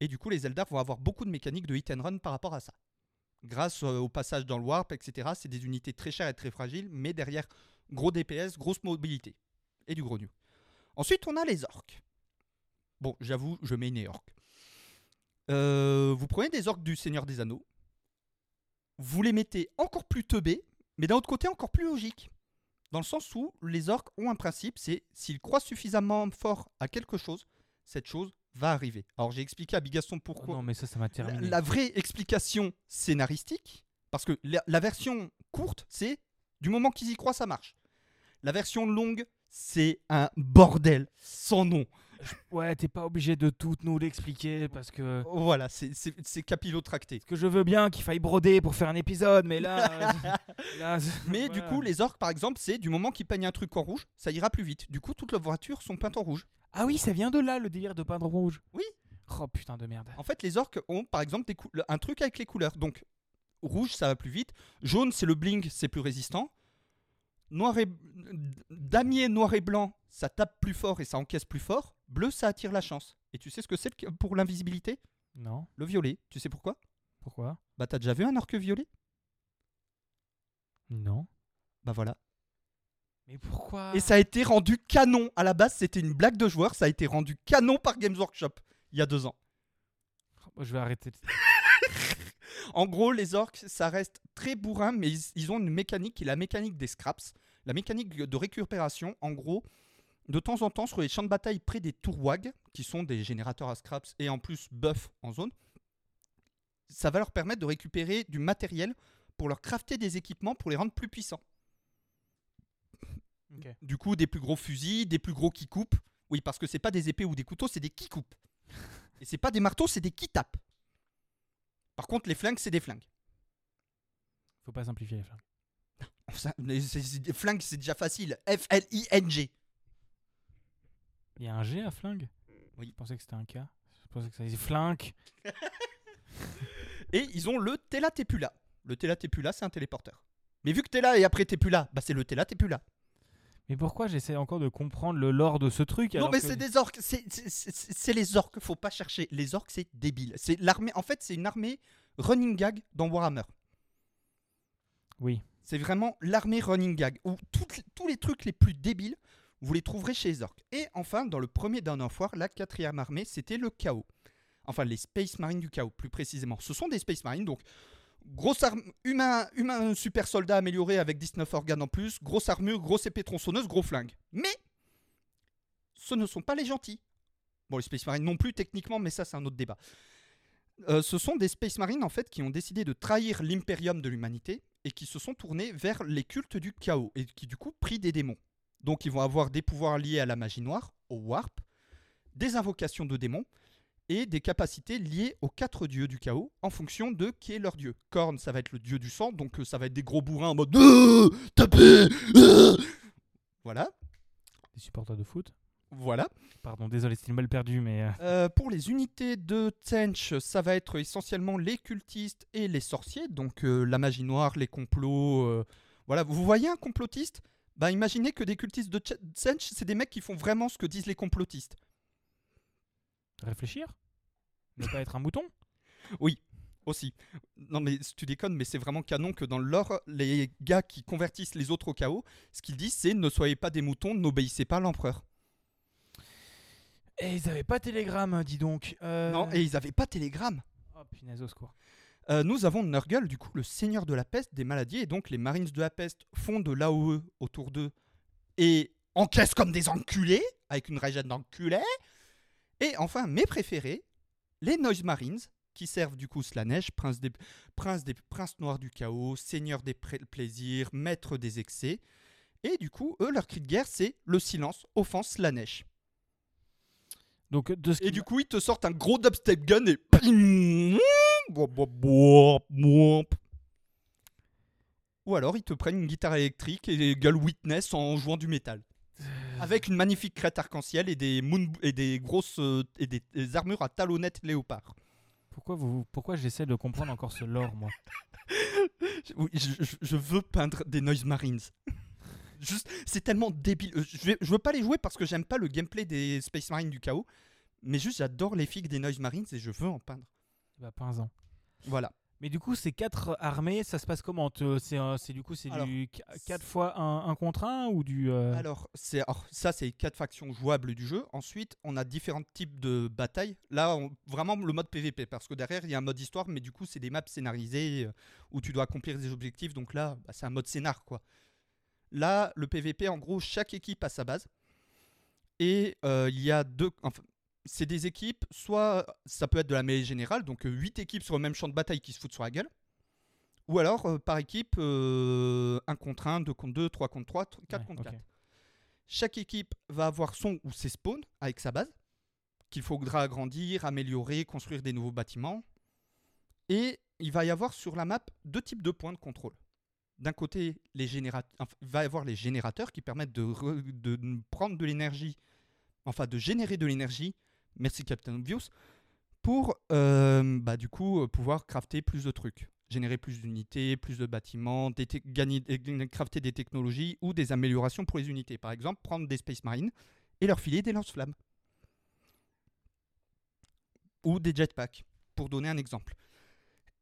Et du coup, les Eldar vont avoir beaucoup de mécaniques de hit and run par rapport à ça. Grâce euh, au passage dans le warp, etc., c'est des unités très chères et très fragiles, mais derrière, gros DPS, grosse mobilité. Et du gros nu. Ensuite, on a les orques. Bon, j'avoue, je mets une orques. Euh, vous prenez des orques du Seigneur des Anneaux, vous les mettez encore plus teubés, mais d'un autre côté encore plus logique. Dans le sens où les orques ont un principe, c'est s'ils croient suffisamment fort à quelque chose, cette chose va arriver. Alors j'ai expliqué à Bigaston Oh pourquoi. non, mais ça, ça m'a la, terminé. la vraie explication scénaristique, parce que la, la version courte, c'est du moment qu'ils y croient, ça marche. La version longue, c'est un bordel sans nom. Ouais, t'es pas obligé de tout nous l'expliquer parce que. Voilà, c'est- capillotracté. Parce que je veux bien qu'il faille broder pour faire un épisode, mais là. là, Mais du coup, les orques, par exemple, c'est du moment qu'ils peignent un truc en rouge, ça ira plus vite. Du coup, toutes leurs voitures sont peintes en rouge. Ah oui, ça vient de là le délire de peindre rouge. Oui. Oh putain de merde. En fait, les orques ont par exemple des cou- un truc avec les couleurs. Donc, rouge, ça va plus vite. Jaune, c'est le bling, c'est plus résistant. Noir et damier, noir et blanc, ça tape plus fort et ça encaisse plus fort. Bleu, ça attire la chance. Et tu sais ce que c'est pour l'invisibilité? Non. Le violet. Tu sais pourquoi? Pourquoi? Bah, t'as déjà vu un orque violet? Non. Bah voilà. Mais pourquoi Et ça a été rendu canon. À la base, c'était une blague de joueur. Ça a été rendu canon par Games Workshop il y a deux ans. Oh, Je vais arrêter. En gros, les orques, ça reste très bourrin, mais ils, ils ont une mécanique qui est la mécanique des scraps. La mécanique de récupération, en gros, de temps en temps, sur les champs de bataille près des tourwags, qui sont des générateurs à scraps et en plus buff en zone, ça va leur permettre de récupérer du matériel pour leur crafter des équipements pour les rendre plus puissants. Du coup, des plus gros fusils, des plus gros qui coupent. Oui, parce que c'est pas des épées ou des couteaux, c'est des qui coupent. Et c'est pas des marteaux, c'est des qui tapent. Par contre, les flingues, c'est des flingues. Faut pas simplifier les flingues. Ça, c'est- des flingues, c'est déjà facile. F-L-I-N-G. Il y a un G à flingue? Oui. Je pensais que c'était un K. Je pensais que ça disait flingue. Et ils ont le Tela Tepula. Le plus là, c'est un téléporteur. Mais vu que t'es là et après là, bah c'est le plus là. Mais pourquoi j'essaie encore de comprendre le lore de ce truc non alors mais que- c'est des orques, c'est- c'est c'est- c'est les orques, faut pas chercher. Les orques c'est débile. C'est l'armée, en fait c'est une armée running gag dans Warhammer. Oui. C'est vraiment l'armée running gag où toutes- tous les trucs les plus débiles, vous les trouverez chez les orques. Et enfin, dans le premier of War, la quatrième armée, c'était le chaos. Enfin, les Space Marines du chaos, plus précisément. Ce sont des Space Marines, donc grosse arme, humain, humain super soldat amélioré avec 19 organes en plus, grosse armure, grosse épée tronçonneuse, gros flingue. Mais ce ne sont pas les gentils. Bon, les Space Marines non plus techniquement, mais ça c'est un autre débat. Euh, ce sont des Space Marines en fait qui ont décidé de trahir l'impérium de l'humanité et qui se sont tournés vers les cultes du chaos et qui du coup prient des démons. Donc ils vont avoir des pouvoirs liés à la magie noire, au warp, des invocations de démons et des capacités liées aux quatre dieux du chaos en fonction de qui est leur dieu. Korn, ça va être le dieu du sang, donc euh, ça va être des gros bourrins en mode Euh, tapez euh Voilà, Des supporters de foot. voilà. Pardon, désolé, c'était une balle perdue, mais. euh, Euh, pour les unités de Tsench, ça va être essentiellement les cultistes et les sorciers, donc euh, la magie noire, les complots. voilà, vous voyez un complotiste? Bah imaginez que des cultistes de Tsench, c'est des mecs qui font vraiment ce que disent les complotistes. Réfléchir? Ne pas être un mouton? Aussi. Non mais tu déconnes, mais c'est vraiment canon que dans le lore, les gars qui convertissent les autres au chaos, ce qu'ils disent c'est ne soyez pas des moutons, n'obéissez pas à l'empereur. Et ils avaient pas Telegram, dis donc. Euh, Non, et ils avaient pas télégramme. Oh punaise, au secours. Euh, nous avons Nurgle, du coup, le seigneur de la peste, des maladies, et donc les Marines de la peste font de l'AOE autour d'eux et encaissent comme des enculés, avec une régène d'enculés. Et enfin, mes préférés, les Noise Marines, qui servent du coup Slanesh, prince des, prince des princes noirs du chaos, seigneur des plaisirs, maître des excès. Et du coup, eux, leur cri de guerre, c'est le silence, offense Slanesh. Donc, de ce Et du coup, ils te sortent un gros dubstep gun et. Ou alors, ils te prennent une guitare électrique et gueule Witness en jouant du métal. Avec une magnifique crête arc-en-ciel et des, moon- et des grosses. euh, et des, des armures à talonnettes léopard. Pourquoi, vous, pourquoi j'essaie de comprendre encore ce lore, moi? Je- Oui, je, je- je veux peindre des Noise Marines. C'est tellement débile. Euh, Je, je veux pas les jouer parce que j'aime pas le gameplay des Space Marines du chaos. Mais juste, j'adore les figues des Noise Marines et je veux en peindre. Bah, pas un an. Voilà. Mais du coup, ces quatre armées, ça se passe comment? C'est euh, du coup c'est Alors, du 4 fois un, un contre un ou du euh, Alors, c'est, ça, c'est les quatre factions jouables du jeu. Ensuite, on a différents types de batailles. Là, on- vraiment le mode PVP, parce que derrière, il y a un mode histoire, mais du coup, c'est des maps scénarisées euh, où tu dois accomplir des objectifs. Donc là, bah, c'est un mode scénar, quoi. Là, le PVP, en gros, chaque équipe a sa base. Et euh, il y a deux. Enfin, c'est des équipes, soit ça peut être de la mêlée générale, donc 8 équipes sur le même champ de bataille qui se foutent sur la gueule. Ou alors, euh, par équipe, 1 contre 1, 2 contre 2, 3 contre 3, 4 Ouais, contre ok. 4. Chaque équipe va avoir son ou ses spawns avec sa base, qu'il faudra agrandir, améliorer, construire des nouveaux bâtiments. Et il va y avoir sur la map deux types de points de contrôle. D'un côté, les générat- enfin, il va y avoir les générateurs qui permettent de, re- de prendre de l'énergie, enfin de générer de l'énergie, merci Captain Obvious, pour euh, bah, du coup euh, pouvoir crafter plus de trucs. Générer plus d'unités, plus de bâtiments, te- gagner, euh, crafter des technologies ou des améliorations pour les unités. Par exemple, prendre des Space Marines et leur filer des lance-flammes. Ou des jetpacks, pour donner un exemple.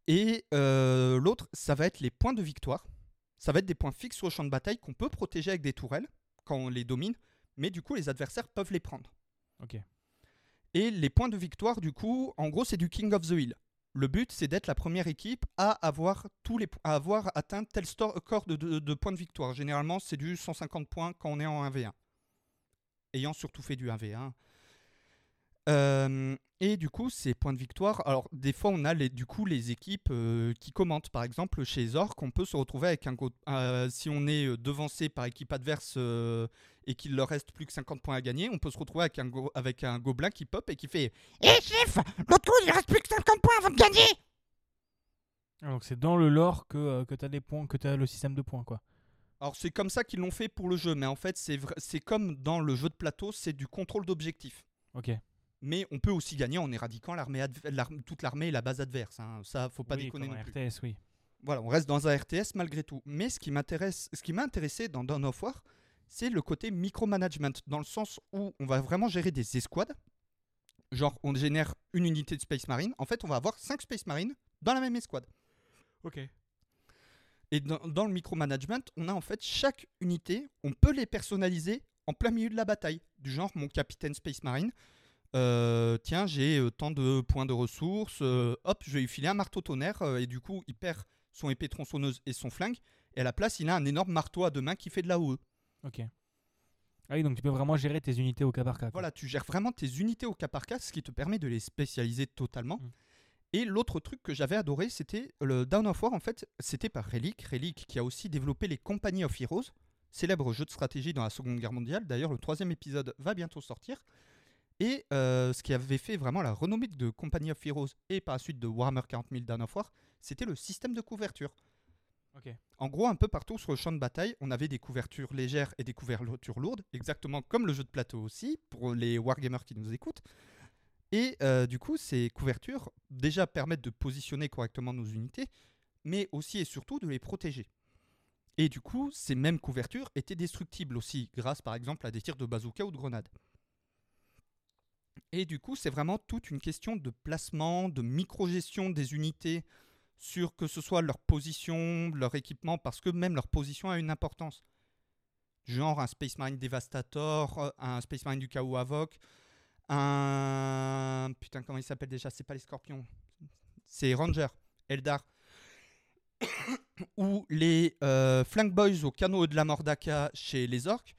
Et euh, l'autre, ça va être les points de victoire. Ça va être des points fixes le champ de bataille qu'on peut protéger avec des tourelles quand on les domine, mais du coup les adversaires peuvent les prendre. Ok. Et les points de victoire, du coup, en gros, c'est du King of the Hill. Le but, c'est d'être la première équipe à avoir, tous les, à avoir atteint tel score de- de points de victoire. Généralement, c'est du 150 points quand on est en 1v1. Ayant surtout fait du 1v1. Euh, et du coup, ces points de victoire. Alors, des fois, on a les, du coup les équipes euh, qui commentent. Par exemple, chez Zork, on peut se retrouver avec un. euh, si on est devancé par équipe adverse et qu'il leur reste plus que 50 points à gagner, on peut se retrouver avec un, go- avec un gobelin qui pop et qui fait Hé chef, l'autre coup il reste plus que 50 points avant de gagner Ah, donc c'est dans le lore que, que t'as des points, que t'as le système de points quoi. Alors c'est comme ça qu'ils l'ont fait pour le jeu, mais en fait c'est comme dans le jeu de plateau, c'est du contrôle d'objectif. Ok. Mais on peut aussi gagner en éradiquant l'armée toute l'armée et la base adverse. hein. Ça, faut pas Oui, déconner non plus. RTS, oui. Voilà, on reste dans un RTS malgré tout. Mais ce qui m'intéresse, ce qui m'a intéressé dans Dawn of War, c'est le côté micromanagement, dans le sens où on va vraiment gérer des escouades. Genre, on génère une unité de Space Marine. En fait, on va avoir 5 Space Marines dans la même escouade. Ok. Et dans, dans le micromanagement, on a en fait chaque unité, on peut les personnaliser en plein milieu de la bataille. Du genre, mon capitaine Space Marine, euh, tiens, j'ai euh, tant de points de ressources, euh, hop, je vais lui filer un marteau tonnerre, et du coup, il perd son épée tronçonneuse et son flingue, et à la place, il a un énorme marteau à deux mains qui fait de la OE. Ok. Ah oui, donc tu peux vraiment gérer tes unités au cas par cas. quoi. Voilà, tu gères vraiment tes unités au cas par cas, ce qui te permet de les spécialiser totalement. Mm. Et l'autre truc que j'avais adoré, c'était le Down of War, en fait, c'était par Relic. Relic qui a aussi développé les Company of Heroes, célèbre jeu de stratégie dans la Seconde Guerre mondiale. D'ailleurs, le troisième épisode va bientôt sortir. Et euh, ce qui avait fait vraiment la renommée de Company of Heroes et par la suite de Warhammer 40 000 Dawn of War, c'était le système de couverture. En gros, un peu partout sur le champ de bataille, on avait des couvertures légères et des couvertures lourdes, exactement comme le jeu de plateau aussi, pour les wargamers qui nous écoutent. Et euh, du coup, ces couvertures déjà permettent de positionner correctement nos unités, mais aussi et surtout de les protéger. Et du coup, ces mêmes couvertures étaient destructibles aussi, grâce par exemple à des tirs de bazooka ou de grenades. Et du coup, c'est vraiment toute une question de placement, de micro-gestion des unités sur que ce soit leur position, leur équipement, parce que même leur position a une importance. Genre un Space Marine Devastator, euh, un Space Marine du chaos Avoc, un... Putain, comment il s'appelle déjà? C'est pas les Scorpions. C'est Ranger, Eldar. Ou les euh, Flank Boys au canot de la Mordaka chez les orques.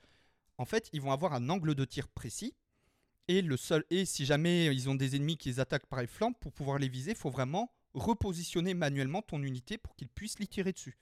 En fait, ils vont avoir un angle de tir précis. Et, le seul, et si jamais ils ont des ennemis qui les attaquent par les flancs, pour pouvoir les viser, il faut vraiment repositionner manuellement ton unité pour qu'ils puissent l'y tirer dessus.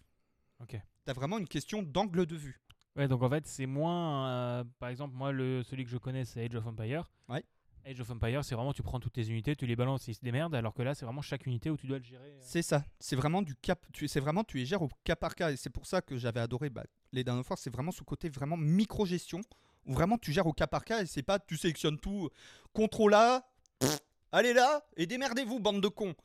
Ok. Tu as vraiment une question d'angle de vue. Ouais, donc en fait, c'est moins. euh, par exemple, moi, le, celui que je connais, c'est Age of Empire. Ouais. Age of Empire, c'est vraiment tu prends toutes tes unités, tu les balances, ils se démerdent, alors que là, c'est vraiment chaque unité où tu dois le gérer. euh. C'est ça. C'est vraiment du cap. Tu, c'est vraiment tu les gères au cas par cas. Et c'est pour ça que j'avais adoré bah, les War. C'est vraiment ce côté vraiment micro-gestion où vraiment tu gères au cas par cas et c'est pas tu sélectionnes tout. Contrôle A, pff, allez là et démerdez-vous, bande de cons.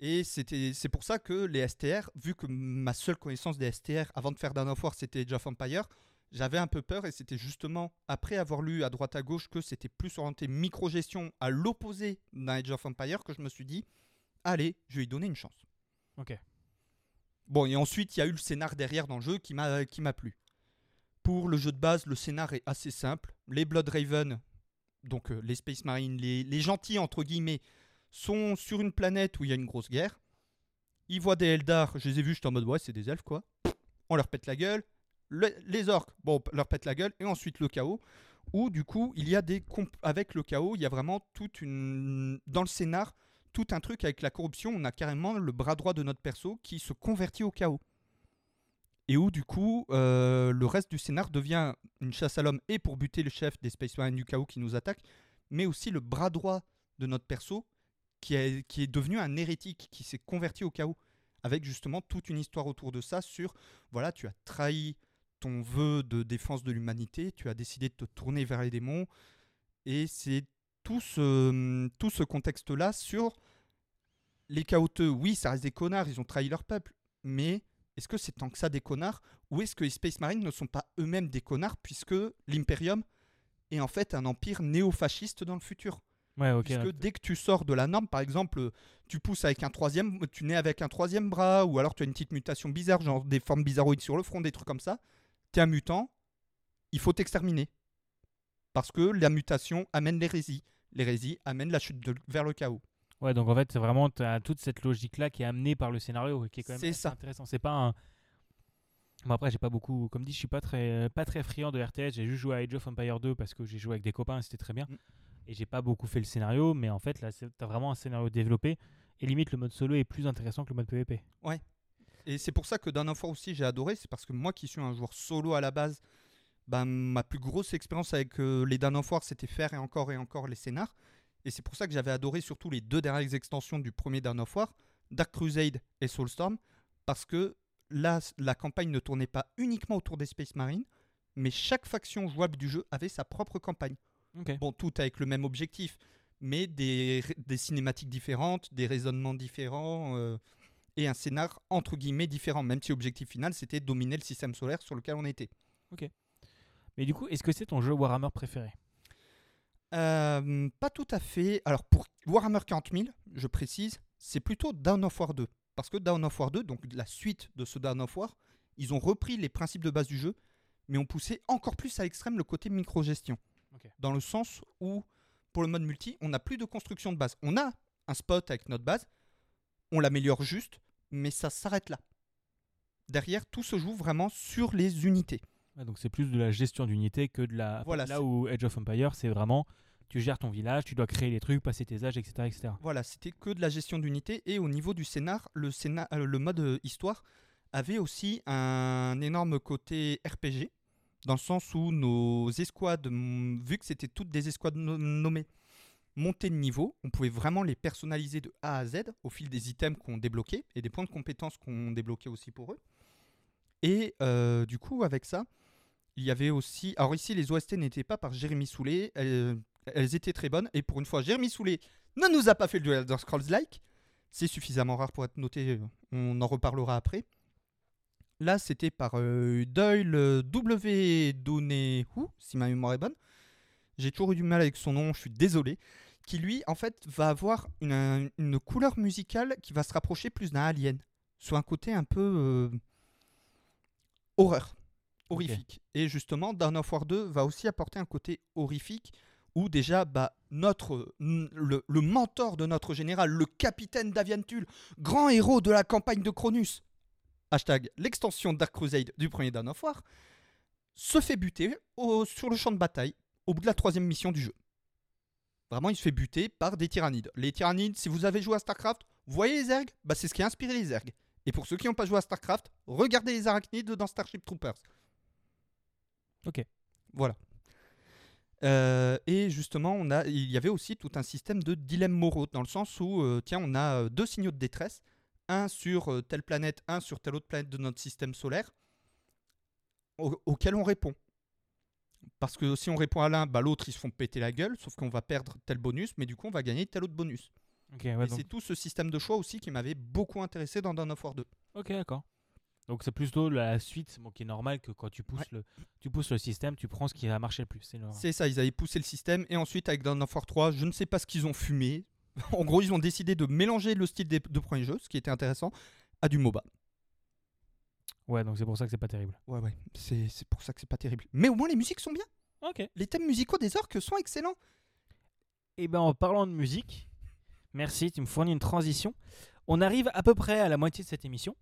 Et c'était, c'est pour ça que les STR, vu que ma seule connaissance des STR avant de faire Dawn of War c'était Age of Empire, j'avais un peu peur et c'était justement après avoir lu à droite à gauche que c'était plus orienté micro-gestion à l'opposé d'un Age of Empire que je me suis dit, allez, je vais lui donner une chance. Ok. Bon, et ensuite, il y a eu le scénar derrière dans le jeu qui m'a plu. Pour le jeu de base, le scénar est assez simple. Les Blood Raven, donc euh, les Space Marines, les, gentils entre guillemets, sont sur une planète où il y a une grosse guerre. Ils voient des Eldar, je les ai vus, j'étais en mode ouais, c'est des elfes quoi. On leur pète la gueule. Le- les orques, bon, on leur pète la gueule. Et ensuite le chaos, où du coup, il y a des. Avec le chaos, il y a vraiment toute une. Dans le scénar, tout un truc avec la corruption. On a carrément le bras droit de notre perso qui se convertit au chaos. Et où du coup, euh, le reste du scénar devient une chasse à l'homme et pour buter le chef des Space Marines du chaos qui nous attaque, mais aussi le bras droit de notre perso qui est, qui est devenu un hérétique, qui s'est converti au chaos. Avec justement toute une histoire autour de ça sur, voilà, tu as trahi ton vœu de défense de l'humanité, tu as décidé de te tourner vers les démons, et c'est tout ce, tout ce contexte-là sur les chaoteux. Oui, ça reste des connards, ils ont trahi leur peuple, mais est-ce que c'est tant que ça des connards Ou est-ce que les Space Marines ne sont pas eux-mêmes des connards puisque l'Imperium est en fait un empire néo-fasciste dans le futur? Ouais, ok. Puisque dès que tu sors de la norme, par exemple, tu pousses avec un troisième, tu nais avec un troisième bras, ou alors tu as une petite mutation bizarre, genre des formes bizarroïdes sur le front, des trucs comme ça, tu es un mutant, il faut t'exterminer. Parce que la mutation amène l'hérésie. L'hérésie amène la chute de- vers le chaos. Ouais, donc en fait, c'est vraiment toute cette logique-là qui est amenée par le scénario, qui est quand même ça. intéressant. C'est pas un. Bon, après, j'ai pas beaucoup. Comme dit, je suis pas très, pas très friand de RTS. J'ai juste joué à Age of Empire 2 parce que j'ai joué avec des copains c'était très bien. Mm. Et j'ai pas beaucoup fait le scénario, mais en fait, là, c'est- t'as vraiment un scénario développé. Et limite, le mode solo est plus intéressant que le mode PvP. Et c'est pour ça que d'un enfant aussi j'ai adoré, c'est parce que moi qui suis un joueur solo à la base, ben, ma plus grosse expérience avec euh, les Dan of War c'était faire et encore et encore les scénars. Et c'est pour ça que j'avais adoré surtout les deux dernières extensions du premier of War, Dark Crusade et Soulstorm, parce que là la campagne ne tournait pas uniquement autour des Space Marines, mais chaque faction jouable du jeu avait sa propre campagne. Ok. Bon, tout avec le même objectif, mais des, des cinématiques différentes, des raisonnements différents. euh, et un scénar entre guillemets différent, même si l'objectif final c'était dominer le système solaire sur lequel on était. Mais du coup, est-ce que c'est ton jeu Warhammer préféré? Euh, pas tout à fait. Alors pour Warhammer 40 000, je précise, c'est plutôt Dawn of War 2. Parce que Dawn of War 2, donc la suite de ce Dawn of War, ils ont repris les principes de base du jeu, mais ont poussé encore plus à l'extrême le côté micro-gestion. Ok. Dans le sens où, pour le mode multi, on n'a plus de construction de base. On a un spot avec notre base, on l'améliore juste, mais ça s'arrête là. Derrière, tout se joue vraiment sur les unités. Ouais, Donc c'est plus de la gestion d'unité que de la. Voilà, là où Age of Empire, c'est vraiment tu gères ton village, tu dois créer les trucs, passer tes âges, etc., etc. Voilà, c'était que de la gestion d'unité. Et au niveau du scénar, le, scénar, euh, le mode euh, histoire avait aussi un énorme côté RPG, dans le sens où nos escouades, vu que c'était toutes des escouades no- nommées, montées de niveau, on pouvait vraiment les personnaliser de A à Z au fil des items qu'on débloquait et des points de compétences qu'on débloquait aussi pour eux. Et euh, du coup, avec ça, il y avait aussi. Alors ici, les OST n'étaient pas par Jérémy Soulet. Elles, elles étaient très bonnes. Et pour une fois, Jérémy Soulet ne nous a pas fait le duel Elder Scrolls like. C'est suffisamment rare pour être noté. euh, On en reparlera après. Là, c'était par euh, Doyle euh, W. Donnehu, si ma mémoire est bonne. J'ai toujours eu du mal avec son nom, je suis désolé. Qui lui, en fait, va avoir une, une couleur musicale qui va se rapprocher plus d'un alien. Sur un côté un peu euh, horreur, horrifique. Et justement, Dawn of War 2 va aussi apporter un côté horrifique où déjà bah, notre, le, mentor de notre général, le capitaine Daviantul, grand héros de la campagne de Cronus, hashtag l'extension Dark Crusade du premier Dawn of War, se fait buter sur le champ de bataille au bout de la troisième mission du jeu. Vraiment, il se fait buter par des tyrannides. Les tyrannides, si vous avez joué à StarCraft, voyez les ergs bah, C'est ce qui a inspiré les ergs. Et pour ceux qui n'ont pas joué à StarCraft, regardez les arachnides dans Starship Troopers. Ok. Voilà. Euh, et justement, on a, il y avait aussi tout un système de dilemme moraux, dans le sens où, euh, tiens, on a euh, deux signaux de détresse, un sur euh, telle planète, un sur telle autre planète de notre système solaire, au- auquel on répond. Parce que si on répond à l'un, bah, l'autre, ils se font péter la gueule, sauf qu'on va perdre tel bonus, mais du coup, on va gagner tel autre bonus. Ouais, et donc- c'est tout ce système de choix aussi qui m'avait beaucoup intéressé dans Dawn of War 2. ok, d'accord. Donc c'est plutôt la suite, bon, qui est normal que quand tu pousses Ouais. le, tu pousses le système, tu prends ce qui a marché le plus. C'est normal. C'est ça, ils avaient poussé le système. Et ensuite, avec Dawn of War 3, je ne sais pas ce qu'ils ont fumé. en gros, ils ont décidé de mélanger le style des deux premiers jeux, ce qui était intéressant, à du MOBA. Ouais, donc c'est pour ça que c'est pas terrible. Ouais, ouais, c'est c'est pour ça que c'est pas terrible. Mais au moins, les musiques sont bien. Ok. Les thèmes musicaux des orques sont excellents. Et ben en parlant de musique, merci, tu me fournis une transition. On arrive à peu près à la moitié de cette émission.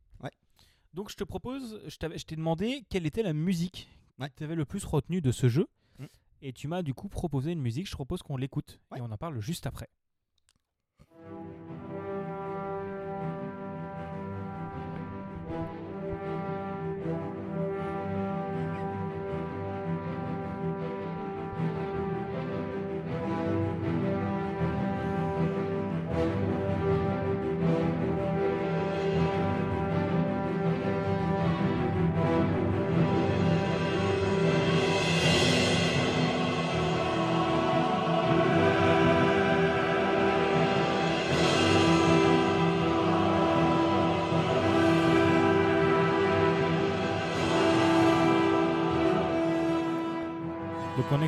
Donc je te propose, je t'avais- je t'ai demandé quelle était la musique Ouais. qui t'avait le plus retenu de ce jeu. Mm. Et tu m'as du coup proposé une musique, je propose qu'on l'écoute. Ouais. Et on en parle juste après.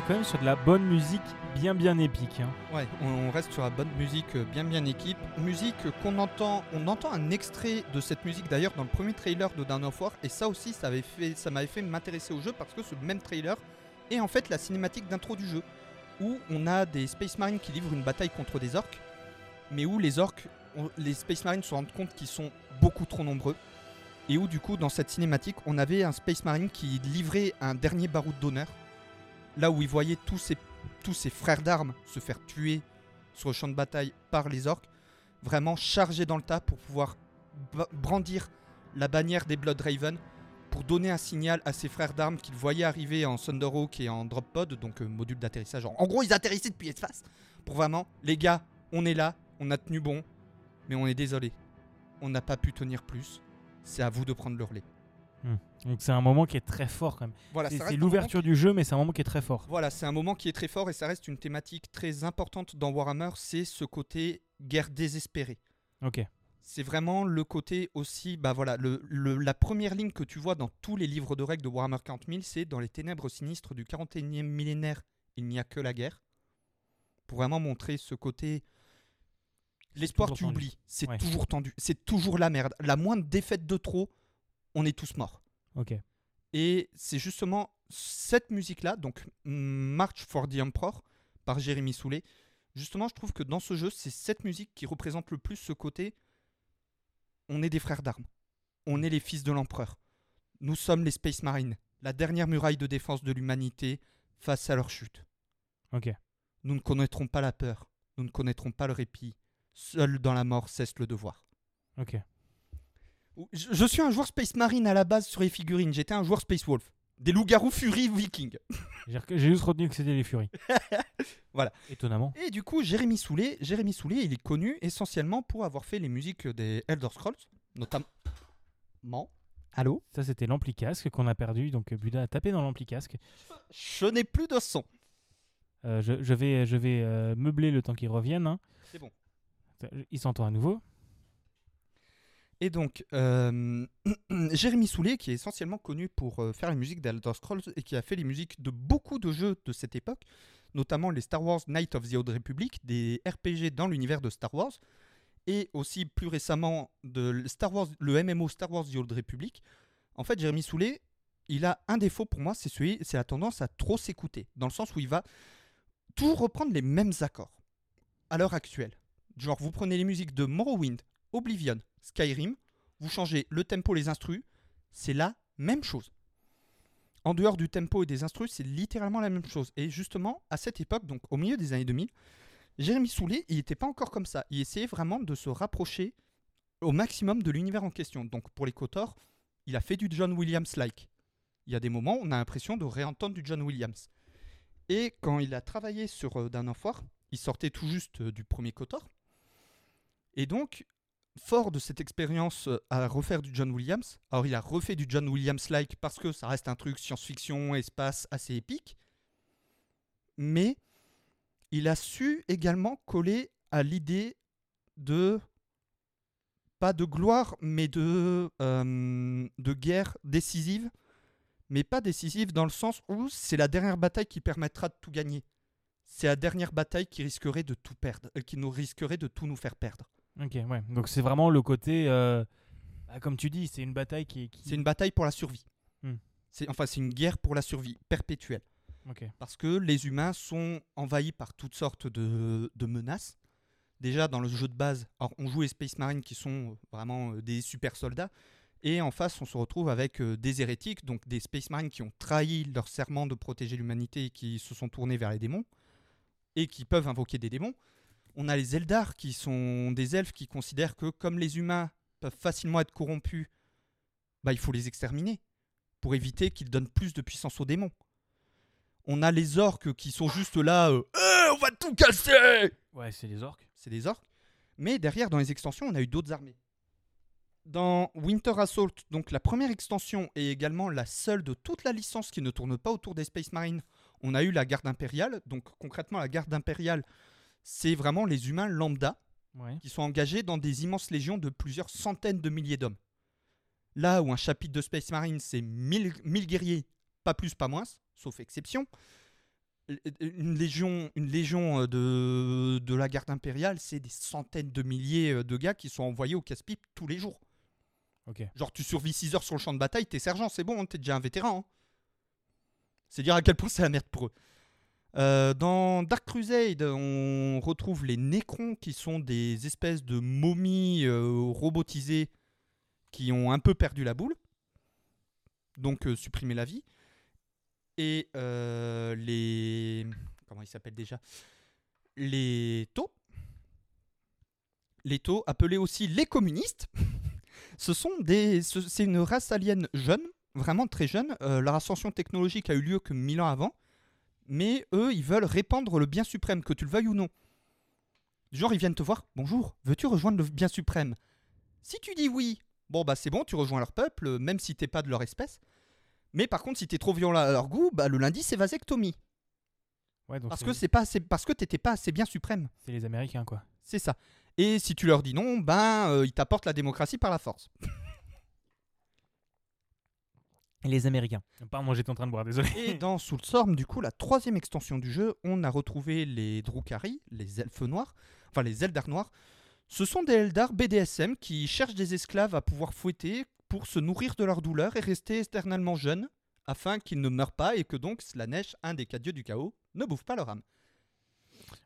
Quand même sur de la bonne musique bien bien épique. hein. Ouais, on reste sur la bonne musique euh, bien bien équipe. Musique qu'on entend, on entend un extrait de cette musique d'ailleurs dans le premier trailer de Dawn of War et ça aussi ça avait fait, m'avait fait m'intéresser au jeu parce que ce même trailer est en fait la cinématique d'intro du jeu où on a des Space Marines qui livrent une bataille contre des orques, mais où les orques, les Space Marines se rendent compte qu'ils sont beaucoup trop nombreux et où du coup dans cette cinématique on avait un Space Marine qui livrait un dernier baroud d'honneur là où il voyait tous ses frères d'armes se faire tuer sur le champ de bataille par les orques, vraiment chargés dans le tas pour pouvoir brandir la bannière des Blood Raven pour donner un signal à ses frères d'armes qu'ils voyaient arriver en Thunderhawk et en Drop Pod, donc euh, module d'atterrissage. En en gros, ils atterrissaient depuis l'espace pour vraiment, les gars, on est là, on a tenu bon, mais on est désolé, on n'a pas pu tenir plus. C'est à vous de prendre le relais. Donc c'est un moment qui est très fort quand même. Voilà, C'est l'ouverture du jeu, mais c'est un moment qui est très fort. Voilà, c'est un moment qui est très fort et ça reste une thématique très importante dans Warhammer, c'est ce côté guerre désespérée. Ok. C'est vraiment le côté aussi, bah voilà, le, le- la première ligne que tu vois dans tous les livres de règles de Warhammer 40 000, c'est dans les ténèbres sinistres du 41e millénaire, il n'y a que la guerre. Pour vraiment montrer ce côté. L'espoir, tu tendu. oublies. C'est Ouais. toujours tendu. C'est toujours la merde. La moindre défaite de trop, on est tous morts. Ok. Et c'est justement cette musique-là, donc March for the Emperor, par Jérémy Soulet. Justement, je trouve que dans ce jeu, c'est cette musique qui représente le plus ce côté on est des frères d'armes. On est les fils de l'empereur. Nous sommes les Space Marines, la dernière muraille de défense de l'humanité face à leur chute. Ok. Nous ne connaîtrons pas la peur, nous ne connaîtrons pas le répit. Seul dans la mort cesse le devoir. Ok. Je, je suis un joueur Space Marine à la base sur les figurines. J'étais un joueur Space Wolf. Des loups-garous furies vikings. J'ai j'ai juste retenu que c'était les Furies. Voilà. Étonnamment. Et du coup, Jérémy Soulet, Jérémy Soulet, il est connu essentiellement pour avoir fait les musiques des Elder Scrolls, notamment. Allô? Ça, c'était l'ampli casque qu'on a perdu. Donc, Buda a tapé dans l'ampli casque. Je n'ai plus de son. Euh, je, je vais, je vais euh, meubler le temps qu'il revienne. hein. C'est bon. Il s'entend à nouveau. Et donc, euh, Jérémy Soulet, qui est essentiellement connu pour euh, faire la musique d'Elder Scrolls et qui a fait les musiques de beaucoup de jeux de cette époque, notamment les Star Wars Knight of the Old Republic, des RPG dans l'univers de Star Wars, et aussi plus récemment de Star Wars, le MMO Star Wars The Old Republic. En fait, Jérémy Soulet, il a un défaut pour moi, c'est celui, c'est la tendance à trop s'écouter, dans le sens où il va toujours reprendre les mêmes accords à l'heure actuelle. Genre, vous prenez les musiques de Morrowind, Oblivion, Skyrim, vous changez le tempo, les instrus, c'est la même chose. En dehors du tempo et des instrus, c'est littéralement la même chose. Et justement, à cette époque, donc au milieu des années 2000, Jérémy Soulet, il n'était pas encore comme ça. Il essayait vraiment de se rapprocher au maximum de l'univers en question. Donc pour les Kotor, il a fait du John Williams-like. Il y a des moments on a l'impression de réentendre du John Williams. Et quand il a travaillé sur euh, of War, il sortait tout juste euh, du premier Kotor. Et donc, fort de cette expérience euh, à refaire du John Williams, alors il a refait du John Williams-like parce que ça reste un truc science-fiction, espace assez épique, mais il a su également coller à l'idée de pas de gloire, mais de, euh, de guerre décisive, mais pas décisive dans le sens où c'est la dernière bataille qui permettra de tout gagner. C'est la dernière bataille qui risquerait de tout perdre, euh, qui nous risquerait de tout nous faire perdre. Ok, ouais. Donc, c'est vraiment le côté. euh, bah, comme tu dis, c'est une bataille qui. qui... C'est une bataille pour la survie. Hmm. C'est enfin c'est une guerre pour la survie perpétuelle. Ok. Parce que les humains sont envahis par toutes sortes de, de menaces. Déjà dans le jeu de base, alors on joue les Space Marines qui sont vraiment euh, des super soldats. Et en face, on se retrouve avec euh, des hérétiques, donc des Space Marines qui ont trahi leur serment de protéger l'humanité et qui se sont tournés vers les démons. Et qui peuvent invoquer des démons. On a les Eldar qui sont des elfes qui considèrent que comme les humains peuvent facilement être corrompus, bah, il faut les exterminer pour éviter qu'ils donnent plus de puissance aux démons. On a les orques qui sont juste là, euh, Eh, on va tout casser Ouais, c'est les orques. C'est des orques. Mais derrière, dans les extensions, on a eu d'autres armées. Dans Winter Assault, donc la première extension et également la seule de toute la licence qui ne tourne pas autour des Space Marines, on a eu la garde impériale. Donc concrètement, la garde impériale, c'est vraiment les humains lambda Ouais. qui sont engagés dans des immenses légions de plusieurs centaines de milliers d'hommes. Là où un chapitre de Space Marine, c'est 1000, 1000 guerriers, pas plus, pas moins, sauf exception. L- Une légion, une légion euh, de, de la garde impériale, c'est des centaines de milliers euh, de gars qui sont envoyés au casse-pipe tous les jours. Genre, tu survis 6 heures sur le champ de bataille, t'es sergent, c'est bon, hein, t'es déjà un vétéran. hein. C'est dire à quel point c'est la merde pour eux. Euh, dans Dark Crusade, on retrouve les Nécrons qui sont des espèces de momies euh, robotisées qui ont un peu perdu la boule, donc euh, supprimer la vie. Et euh, les. Comment ils s'appellent déjà? Les taux. Les taux, appelés aussi les communistes. Ce sont des. ce- C'est une race alien jeune, vraiment très jeune. Leur ascension technologique a eu lieu que mille ans avant. Mais eux, ils veulent répandre le bien suprême, que tu le veuilles ou non. Genre, ils viennent te voir. Bonjour, veux-tu rejoindre le bien suprême? Si tu dis oui, bon bah c'est bon, tu rejoins leur peuple, même si t'es pas de leur espèce. Mais par contre, si t'es trop violent à leur goût, bah le lundi c'est vasectomie. Ouais, donc Parce que c'est pas assez, parce que t'étais pas assez bien suprême. c'est les Américains, quoi. C'est ça. Et si tu leur dis non, ben euh, ils t'apportent la démocratie par la force. Et les Américains. Pardon, j'étais en train de boire, désolé. Et dans Soulstorm, du coup, la troisième extension du jeu, on a retrouvé les Drukhari, les elfes noirs, enfin les Eldar noirs. Ce sont des Eldar BDSM qui cherchent des esclaves à pouvoir fouetter pour se nourrir de leur douleur et rester éternellement jeunes, afin qu'ils ne meurent pas et que donc la neige, un des quatre dieux du chaos, ne bouffe pas leur âme.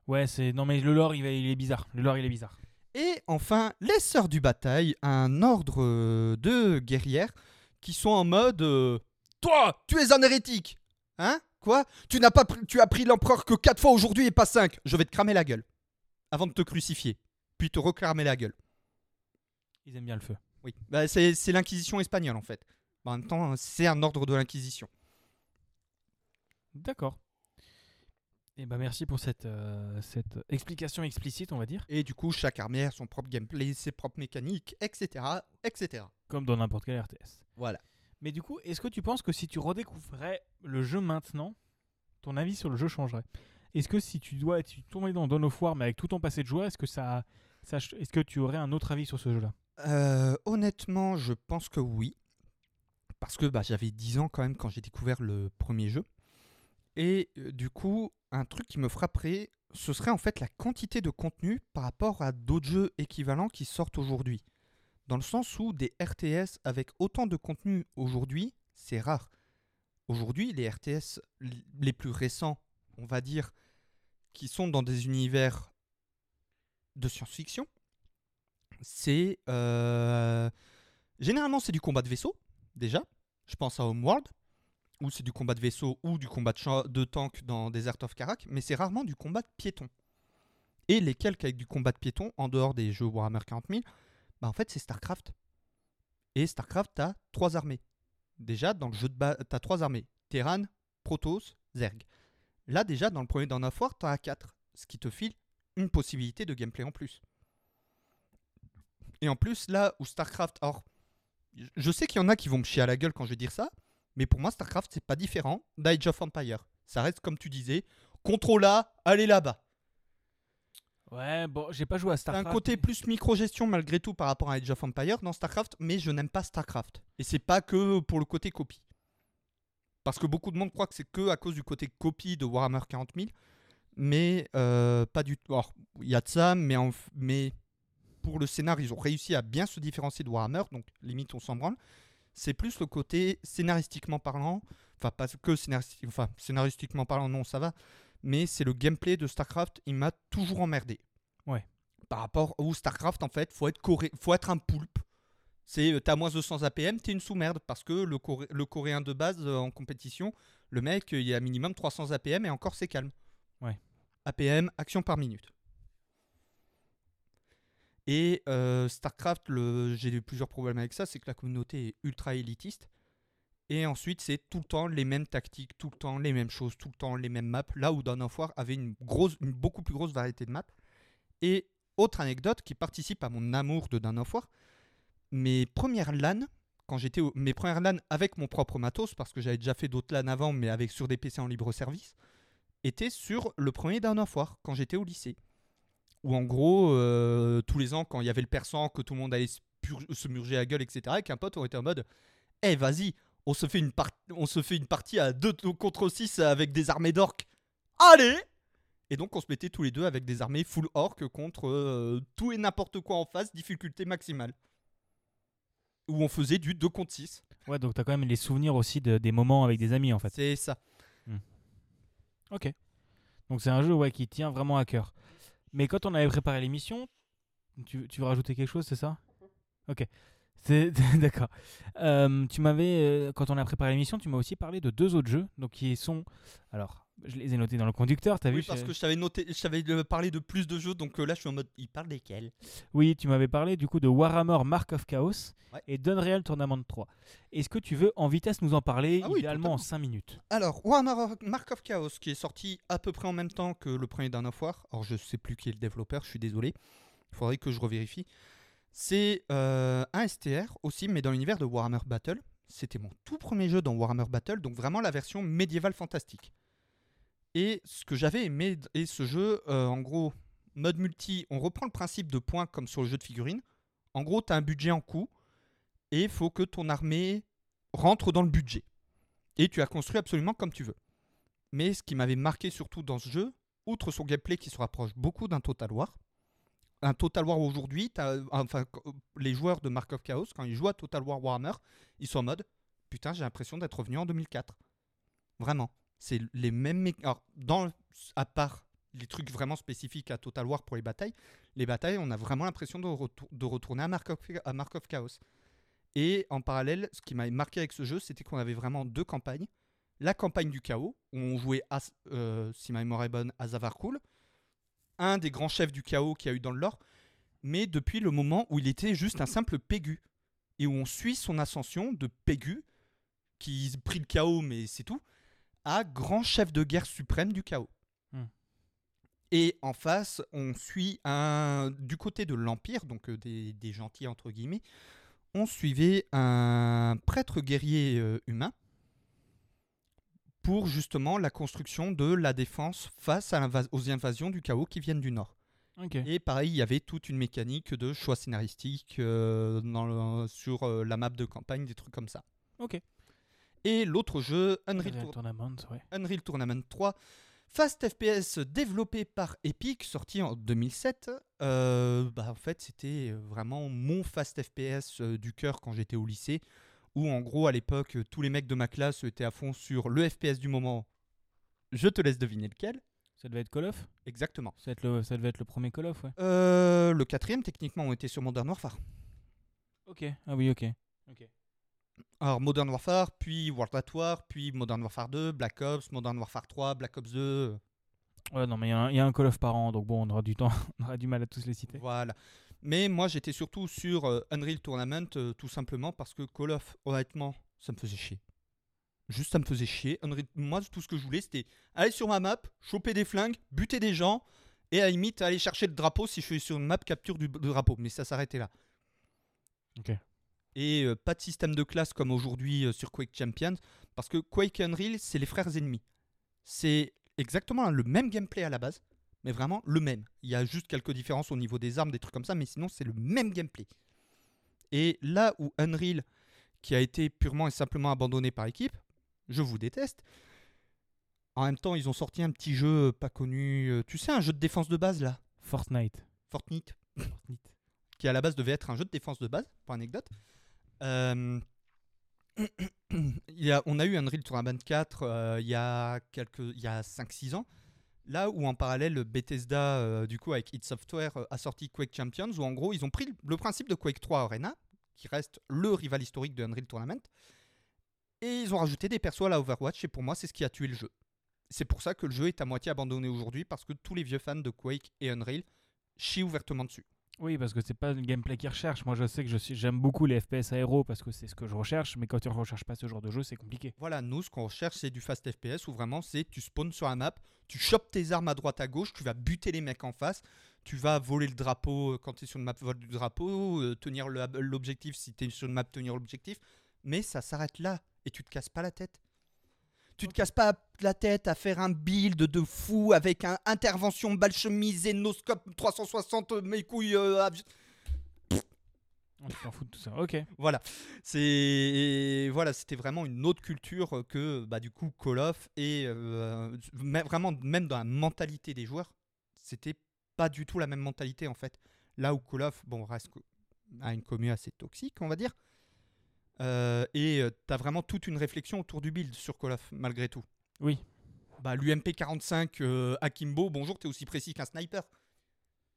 Ouais, c'est. Non, mais le lore, il, va- il est bizarre. Le lore, il est bizarre. Et enfin, les Sœurs du Bataille, un ordre euh, de guerrières qui sont en mode euh, Toi, tu es un hérétique Hein? Quoi? Tu, n'as pas pris- tu as pris l'empereur que 4 fois aujourd'hui et pas 5 Je vais te cramer la gueule. Avant de te crucifier. Puis te recramer la gueule. Ils aiment bien le feu. Oui. Bah, c'est c'est l'inquisition espagnole en fait. En même temps, c'est un ordre de l'inquisition. D'accord. Et bah merci pour cette, euh, cette explication explicite, on va dire. Et du coup, chaque armée a son propre gameplay, ses propres mécaniques, etc. etc. Comme dans n'importe quel RTS. Voilà. Mais du coup, est-ce que tu penses que si tu redécouvrais le jeu maintenant, ton avis sur le jeu changerait? Est-ce que si tu dois tu tombais dans Dawn of War, mais avec tout ton passé de joueur, est-ce que ça, est-ce que tu aurais un autre avis sur ce jeu-là? Euh, honnêtement, je pense que oui. Parce que bah, j'avais 10 ans quand même quand j'ai découvert le premier jeu. Et euh, du coup, un truc qui me frapperait, ce serait en fait la quantité de contenu par rapport à d'autres jeux équivalents qui sortent aujourd'hui. Dans le sens où des RTS avec autant de contenu aujourd'hui, c'est rare. Aujourd'hui, les RTS les plus récents, on va dire, qui sont dans des univers de science-fiction, c'est euh, généralement c'est du combat de vaisseau déjà. Je pense à Homeworld où c'est du combat de vaisseau ou du combat de, de tank dans Desert of Karak, mais c'est rarement du combat de piéton. Et les calques avec du combat de piéton en dehors des jeux Warhammer 40 000, bah en fait c'est Starcraft. Et Starcraft t'as trois armées. Déjà dans le jeu de base t'as trois armées Terran, Protoss, Zerg. Là déjà dans le premier Dawn of War as quatre, ce qui te file une possibilité de gameplay en plus. Et en plus, là où StarCraft. Je- je sais qu'il y en a qui vont me chier à la gueule quand je vais dire ça, mais pour moi, StarCraft, c'est pas différent d'Age of Empire. Ça reste, comme tu disais, contrôle là, allez là-bas. Ouais, bon, j'ai pas joué à Starcraft. un côté plus micro-gestion malgré tout par rapport à Age of Empire dans StarCraft, mais je n'aime pas StarCraft. Et c'est pas que pour le côté copie. Parce que beaucoup de monde croit que c'est que à cause du côté copie de Warhammer 40 000, mais euh, pas du tout. Alors, il y a de ça, mais, en f- mais pour le scénar, ils ont réussi à bien se différencier de Warhammer, donc limite on s'en branle. C'est plus le côté scénaristiquement parlant, enfin pas que enfin, scénaristiquement parlant, non, ça va, mais c'est le gameplay de StarCraft, il m'a toujours emmerdé. Ouais. Par rapport au StarCraft, en fait, faut être, coré- faut être un poulpe. C'est euh, t'as moins 200 APM, t'es une sous-merde parce que le, Coré- le coréen de base euh, en compétition, le mec, euh, il a minimum 300 APM et encore c'est calme. Ouais. APM, action par minute. Et euh, StarCraft, j'ai eu plusieurs problèmes avec ça, c'est que la communauté est ultra élitiste. Et ensuite, c'est tout le temps les mêmes tactiques, tout le temps les mêmes choses, tout le temps les mêmes maps. Là où Dawn of War avait une, beaucoup plus grosse variété de maps. Et autre anecdote qui participe à mon amour de Dawn of War, mes premières LAN, quand j'étais mes premières LAN avec mon propre matos, parce que j'avais déjà fait d'autres LAN avant, mais avec sur des PC en libre service, étaient sur le premier Dawn of War, quand j'étais au lycée. Où en gros, euh, tous les ans, quand il y avait le persan, que tout le monde allait se, murger la gueule, etc., et qu'un pote aurait été en mode Eh, vas-y, on se fait une, on se fait une partie à 2 contre 6 avec des armées d'orques. Allez Et donc, on se mettait tous les deux avec des armées full orques contre euh, tout et n'importe quoi en face, difficulté maximale. Où on faisait du 2 contre 6. Ouais, donc t'as quand même les souvenirs aussi de- des moments avec des amis en fait. C'est ça. Ok. Donc c'est un jeu ouais, qui tient vraiment à cœur. Mais quand on avait préparé l'émission, tu, tu veux rajouter quelque chose, c'est ça? Ok. D'accord. Euh, tu m'avais, euh, quand on a préparé l'émission, tu m'as aussi parlé de deux autres jeux, donc qui sont, alors, je les ai notés dans le conducteur. T'as Oui, vu parce que je t'avais noté, je t'avais parlé de plus de jeux, donc euh, là je suis en mode, il parle desquels? Oui, tu m'avais parlé du coup de Warhammer Mark of Chaos Ouais. et d'Unreal Tournament 3. Est-ce que tu veux en vitesse nous en parler, Ah oui, idéalement en totalement. 5 minutes? Alors, Warhammer Mark of Chaos, qui est sorti à peu près en même temps que le premier Dawn of War. Alors, je sais plus qui est le développeur, je suis désolé. Il faudrait que je revérifie. C'est euh, un STR aussi, mais dans l'univers de Warhammer Battle. C'était mon tout premier jeu dans Warhammer Battle, donc vraiment la version médiévale fantastique. Et ce que j'avais aimé, et ce jeu, euh, en gros, Mode multi, on reprend le principe de points comme sur le jeu de figurines. En gros, tu as un budget en coût et il faut que ton armée rentre dans le budget. Et tu as construit absolument comme tu veux. Mais ce qui m'avait marqué surtout dans ce jeu, outre son gameplay qui se rapproche beaucoup d'un Total War, un Total War aujourd'hui, t'as- enfin, les joueurs de Mark of Chaos, quand ils jouent à Total War Warhammer, ils sont en mode Putain, j'ai l'impression d'être revenu en 2004. Vraiment. C'est les mêmes. Alors, à part les trucs vraiment spécifiques à Total War pour les batailles, les batailles, on a vraiment l'impression de, de retourner à Mark, of, à Chaos. Et en parallèle, ce qui m'avait marqué avec ce jeu, c'était qu'on avait vraiment deux campagnes. La campagne du chaos, où on jouait, As- euh, si ma mémoire est bonne, à Zavarkul, un des grands chefs du chaos qu'il y a eu dans le lore, mais depuis le moment où il était juste un simple Pégu, et où on suit son ascension de Pégu, qui prit le chaos, mais c'est tout, à grand chef de guerre suprême du chaos. Hmm. Et en face, on suit un du côté de l'Empire, donc euh, des, des gentils entre guillemets, on suivait un prêtre guerrier euh, humain pour justement la construction de la défense face à aux invasions du chaos qui viennent du nord. Et pareil, il y avait toute une mécanique de choix scénaristique euh, dans le- sur euh, la map de campagne, des trucs comme ça. Ok. Et l'autre jeu, Unreal, Unreal Tour- Tournament, ouais. Unreal Tournament 3, Fast FPS développé par Epic, sorti en 2007. Euh, bah, en fait, c'était vraiment mon Fast FPS euh, du cœur quand j'étais au lycée, où en gros, à l'époque, tous les mecs de ma classe étaient à fond sur le FPS du moment. Je te laisse deviner lequel. Ça devait être Call of? Exactement. ça, devait être le, ça devait être le premier Call of, ouais. Euh, le quatrième, techniquement, on était sur Modern Warfare. Ok. Ah oui, ok. Alors Modern Warfare, puis World at War, puis Modern Warfare 2, Black Ops, Modern Warfare 3, Black Ops 2. Ouais, non, mais il y, a un- il y a un Call of par an, donc bon, on aura du temps, on aura du mal à tous les citer. Voilà. Mais moi, j'étais surtout sur euh, Unreal Tournament, euh, tout simplement parce que Call of, honnêtement, ça me faisait chier. Juste, ça me faisait chier. Unreal- moi, tout ce que je voulais, c'était aller sur ma map, choper des flingues, buter des gens, et à la limite, aller chercher le drapeau si je suis sur une map capture du, du drapeau. Mais ça s'arrêtait là. Ok. Et euh, pas de système de classe comme aujourd'hui euh, sur Quake Champions, parce que Quake et Unreal, c'est les frères ennemis. C'est exactement le même gameplay à la base, mais vraiment le même. Il y a juste quelques différences au niveau des armes, des trucs comme ça, mais sinon c'est le même gameplay. Et là où Unreal, qui a été purement et simplement abandonné par équipe, je vous déteste. En même temps, ils ont sorti un petit jeu euh, pas connu, tu sais, un jeu de défense de base là, Fortnite. Fortnite Fortnite. qui à la base devait être un jeu de défense de base, pour anecdote. Euh, on a eu Unreal Tournament 4 euh, il y a, a 5-6 ans. Là où en parallèle Bethesda, euh, du coup avec id Software, euh, a sorti Quake Champions, où en gros ils ont pris le principe de Quake 3 Arena, qui reste le rival historique de Unreal Tournament, et ils ont rajouté des persos à la Overwatch, et pour moi c'est ce qui a tué le jeu. C'est pour ça que le jeu est à moitié abandonné aujourd'hui, parce que tous les vieux fans de Quake et Unreal chient ouvertement dessus. Oui, parce que c'est pas le gameplay qu'ils recherchent. Moi, je sais que je j'aime beaucoup les FPS aéro parce que c'est ce que je recherche, mais quand tu ne recherches pas ce genre de jeu, c'est compliqué. Voilà, nous, ce qu'on recherche, c'est du fast FPS où vraiment, c'est tu spawns sur la map, tu chopes tes armes à droite à gauche, tu vas buter les mecs en face, tu vas voler le drapeau euh, quand tu es sur une map, vol du drapeau, euh, tenir le- l'objectif si tu es sur une map, tenir l'objectif. Mais ça s'arrête là et tu te casses pas la tête. Tu te casses pas la tête à faire un build de fou avec un intervention balle chemise, Zenoscope 360, euh, mes couilles. euh, On s'en fout de tout ça. Ok. voilà, c'est voilà, c'était vraiment une autre culture que bah, du coup Call of et euh, vraiment même dans la mentalité des joueurs, c'était pas du tout la même mentalité en fait. Là où Call of, bon, reste a une commune assez toxique, on va dire, Euh, et euh, t'as vraiment toute une réflexion autour du build sur Call of malgré tout. Oui. Bah l'UMP 45 euh, Akimbo, bonjour, t'es aussi précis qu'un sniper.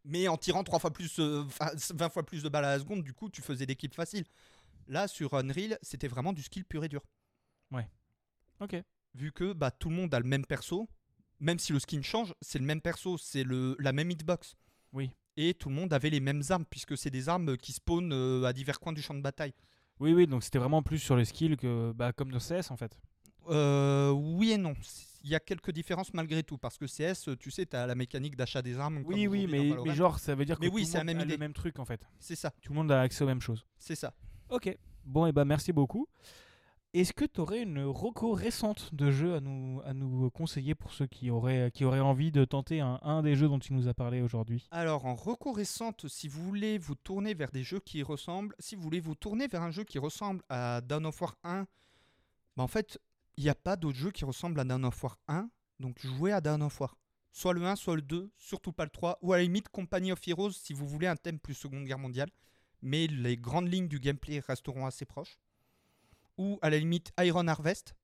Mais en tirant 3 fois plus, euh, 20 fois plus de balles à la seconde, du coup, tu faisais des kills faciles. Là, sur Unreal, c'était vraiment du skill pur et dur. Ok. Vu que bah, tout le monde a le même perso, même si le skin change, c'est le même perso, c'est la même hitbox. Oui. Et tout le monde avait les mêmes armes, puisque c'est des armes qui spawnent euh, à divers coins du champ de bataille. Oui, oui, donc c'était vraiment plus sur les skills que bah, comme dans CS en fait. Euh, oui et non. Il y a quelques différences malgré tout, parce que CS, tu sais, tu as la mécanique d'achat des armes. Oui, oui, mais, genre, ça veut dire que Mais tout oui, le monde même a idée. le même truc en fait. C'est ça, Tout le monde a accès aux mêmes choses. c'est ça. Ok. Bon, et bah merci beaucoup. Est-ce que tu aurais une reco récente de jeu à nous, conseiller pour ceux qui auraient, envie de tenter un, des jeux dont tu nous as parlé aujourd'hui? Alors, en recours récente, si vous voulez vous tourner vers des jeux qui ressemblent, si vous voulez vous tourner vers un jeu qui ressemble à Dawn of War 1, bah en fait, il n'y a pas d'autre jeu qui ressemble à Dawn of War 1, donc jouez à Dawn of War. Soit le 1, soit le 2, surtout pas le 3, ou à la limite Company of Heroes si vous voulez un thème plus Seconde Guerre mondiale, mais les grandes lignes du gameplay resteront assez proches. Ou à la limite Iron Harvest,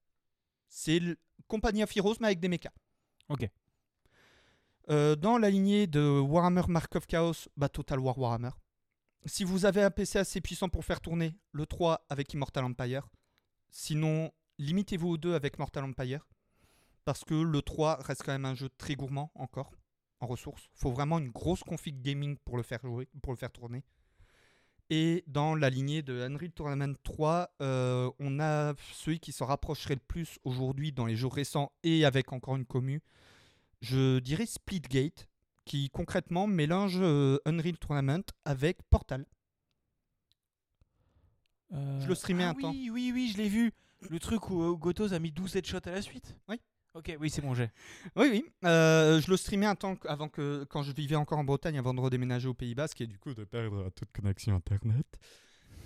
c'est le Company of Heroes mais avec des mechas. Ok. Euh, dans la lignée de Warhammer Mark of Chaos, bah Total War Warhammer. Si vous avez un PC assez puissant pour faire tourner le 3 avec Immortal Empire, sinon limitez-vous au 2 avec Mortal Empire, parce que le 3 reste quand même un jeu très gourmand encore en ressources. faut vraiment une grosse config gaming pour le faire jouer, pour le faire tourner. Et dans la lignée de Unreal Tournament 3, euh, on a celui qui s'en rapprocherait le plus aujourd'hui dans les jeux récents et avec encore une commu. Je dirais Splitgate, qui concrètement mélange euh, Unreal Tournament avec Portal. Je le streamais ah un oui, temps. Oui, oui, je l'ai vu. Le truc où, où Gotos a mis 12 headshots à la suite Oui. Ok, oui, c'est bon, j'ai. Oui, oui. euh, je le streamais un temps avant que, quand je vivais encore en Bretagne, avant de redéménager aux Pays Basque et du coup de perdre toute connexion internet.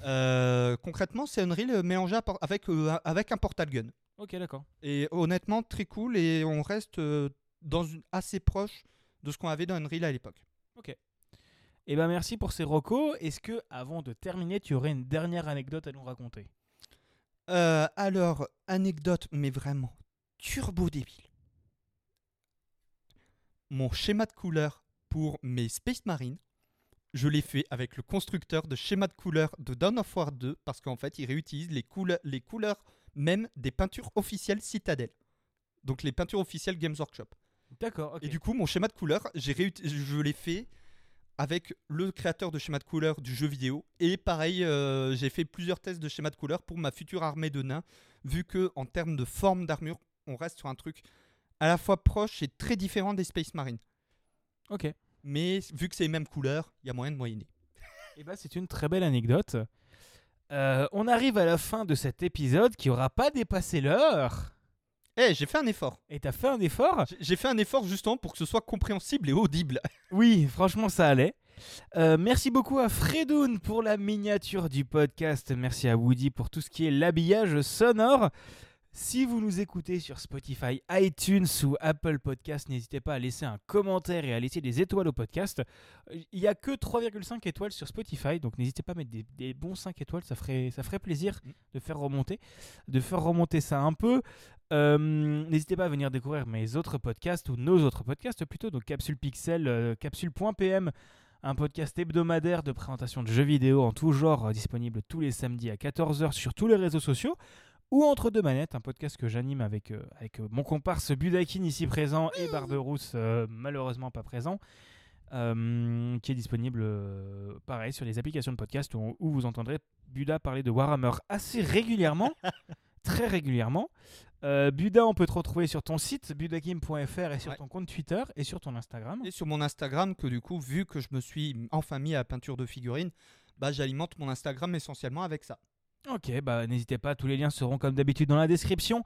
Euh, concrètement, c'est Unreal mélangé avec, euh, avec un Portal Gun. Ok, d'accord. Et honnêtement, très cool et on reste dans une, assez proche de ce qu'on avait dans Unreal à l'époque. Eh ben merci pour ces recos. Est-ce que, avant de terminer, tu aurais une dernière anecdote à nous raconter? Euh, alors, anecdote, mais vraiment turbo débile. Mon schéma de couleur pour mes Space Marines, je l'ai fait avec le constructeur de schéma de couleur de Dawn of War 2 parce qu'en fait, il réutilise les, couleurs les couleurs même des peintures officielles Citadel. Donc les peintures officielles Games Workshop. D'accord. Et du coup, mon schéma de couleur, je l'ai fait avec le créateur de schéma de couleur du jeu vidéo. Et pareil, euh, j'ai fait plusieurs tests de schéma de couleur pour ma future armée de nains, vu que en termes de forme d'armure, on reste sur un truc à la fois proche et très différent des Space Marines. Ok. Mais vu que c'est les mêmes couleurs, il y a moyen de moyenner. Eh ben, c'est une très belle anecdote. Euh, on arrive à la fin de cet épisode qui aura pas dépassé l'heure. Eh, j'ai fait un effort. Et t'as fait un effort? J'ai- J'ai fait un effort justement pour que ce soit compréhensible et audible. Oui, franchement, ça allait. Euh, merci beaucoup à Fredoun pour la miniature du podcast. Merci à Woody pour tout ce qui est l'habillage sonore. Si vous nous écoutez sur Spotify, iTunes ou Apple Podcast, n'hésitez pas à laisser un commentaire et à laisser des étoiles au podcast. Euh, Il n'y a que 3,5 étoiles sur Spotify, donc n'hésitez pas à mettre des, des bons 5 étoiles, ça ferait, ça ferait plaisir Mm. de faire remonter, de faire remonter ça un peu. Euh, N'hésitez pas à venir découvrir mes autres podcasts ou nos autres podcasts plutôt, donc Capsule Pixel, euh, Capsule.pm, un podcast hebdomadaire de présentation de jeux vidéo en tout genre, euh, disponible tous les samedis à 14h sur tous les réseaux sociaux, ou Entre deux manettes, un podcast que j'anime avec, euh, avec euh, mon comparse Budakin ici présent et Barberousse euh, malheureusement pas présent. euh, qui est disponible pareil sur les applications de podcast où, où vous entendrez Buda parler de Warhammer assez régulièrement, très régulièrement. Buda, on peut te retrouver sur ton site budakim.fr et sur Ouais. ton compte Twitter et sur ton Instagram. Et sur mon Instagram, que du coup, vu que je me suis enfin mis à la peinture de figurines, bah, j'alimente mon Instagram essentiellement avec ça. Ok, bah n'hésitez pas, tous les liens seront comme d'habitude dans la description.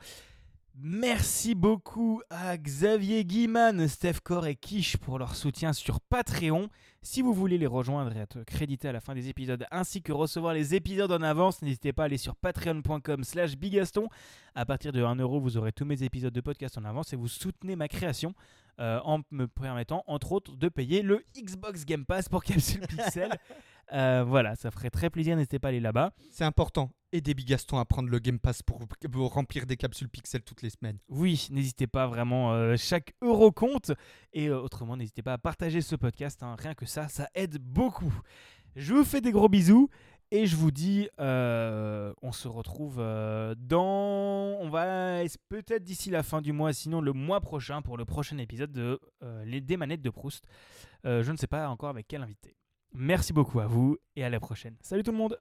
Merci beaucoup à Xavier Guiman, Steph Core et Kish pour leur soutien sur Patreon. Si vous voulez les rejoindre et être crédité à la fin des épisodes ainsi que recevoir les épisodes en avance, n'hésitez pas à aller sur patreon.com slash bigaston. À partir de 1€, vous aurez tous mes épisodes de podcast en avance et vous soutenez ma création euh, en me permettant entre autres de payer le Xbox Game Pass pour Capsule Pixel. Euh, voilà, ça ferait très plaisir, n'hésitez pas à aller là-bas. C'est important. Aidez Bigaston à prendre le Game Pass pour, pour remplir des capsules pixels toutes les semaines. Oui, n'hésitez pas vraiment, euh, chaque euro compte. Et autrement, n'hésitez pas à partager ce podcast. hein. Rien que ça, ça aide beaucoup. Je vous fais des gros bisous. Et je vous dis, euh, on se retrouve euh, dans. On va peut-être d'ici la fin du mois, sinon le mois prochain pour le prochain épisode de euh, Les des manettes de Proust. Je ne sais pas encore avec quel invité. Merci beaucoup à vous et à la prochaine. Salut tout le monde!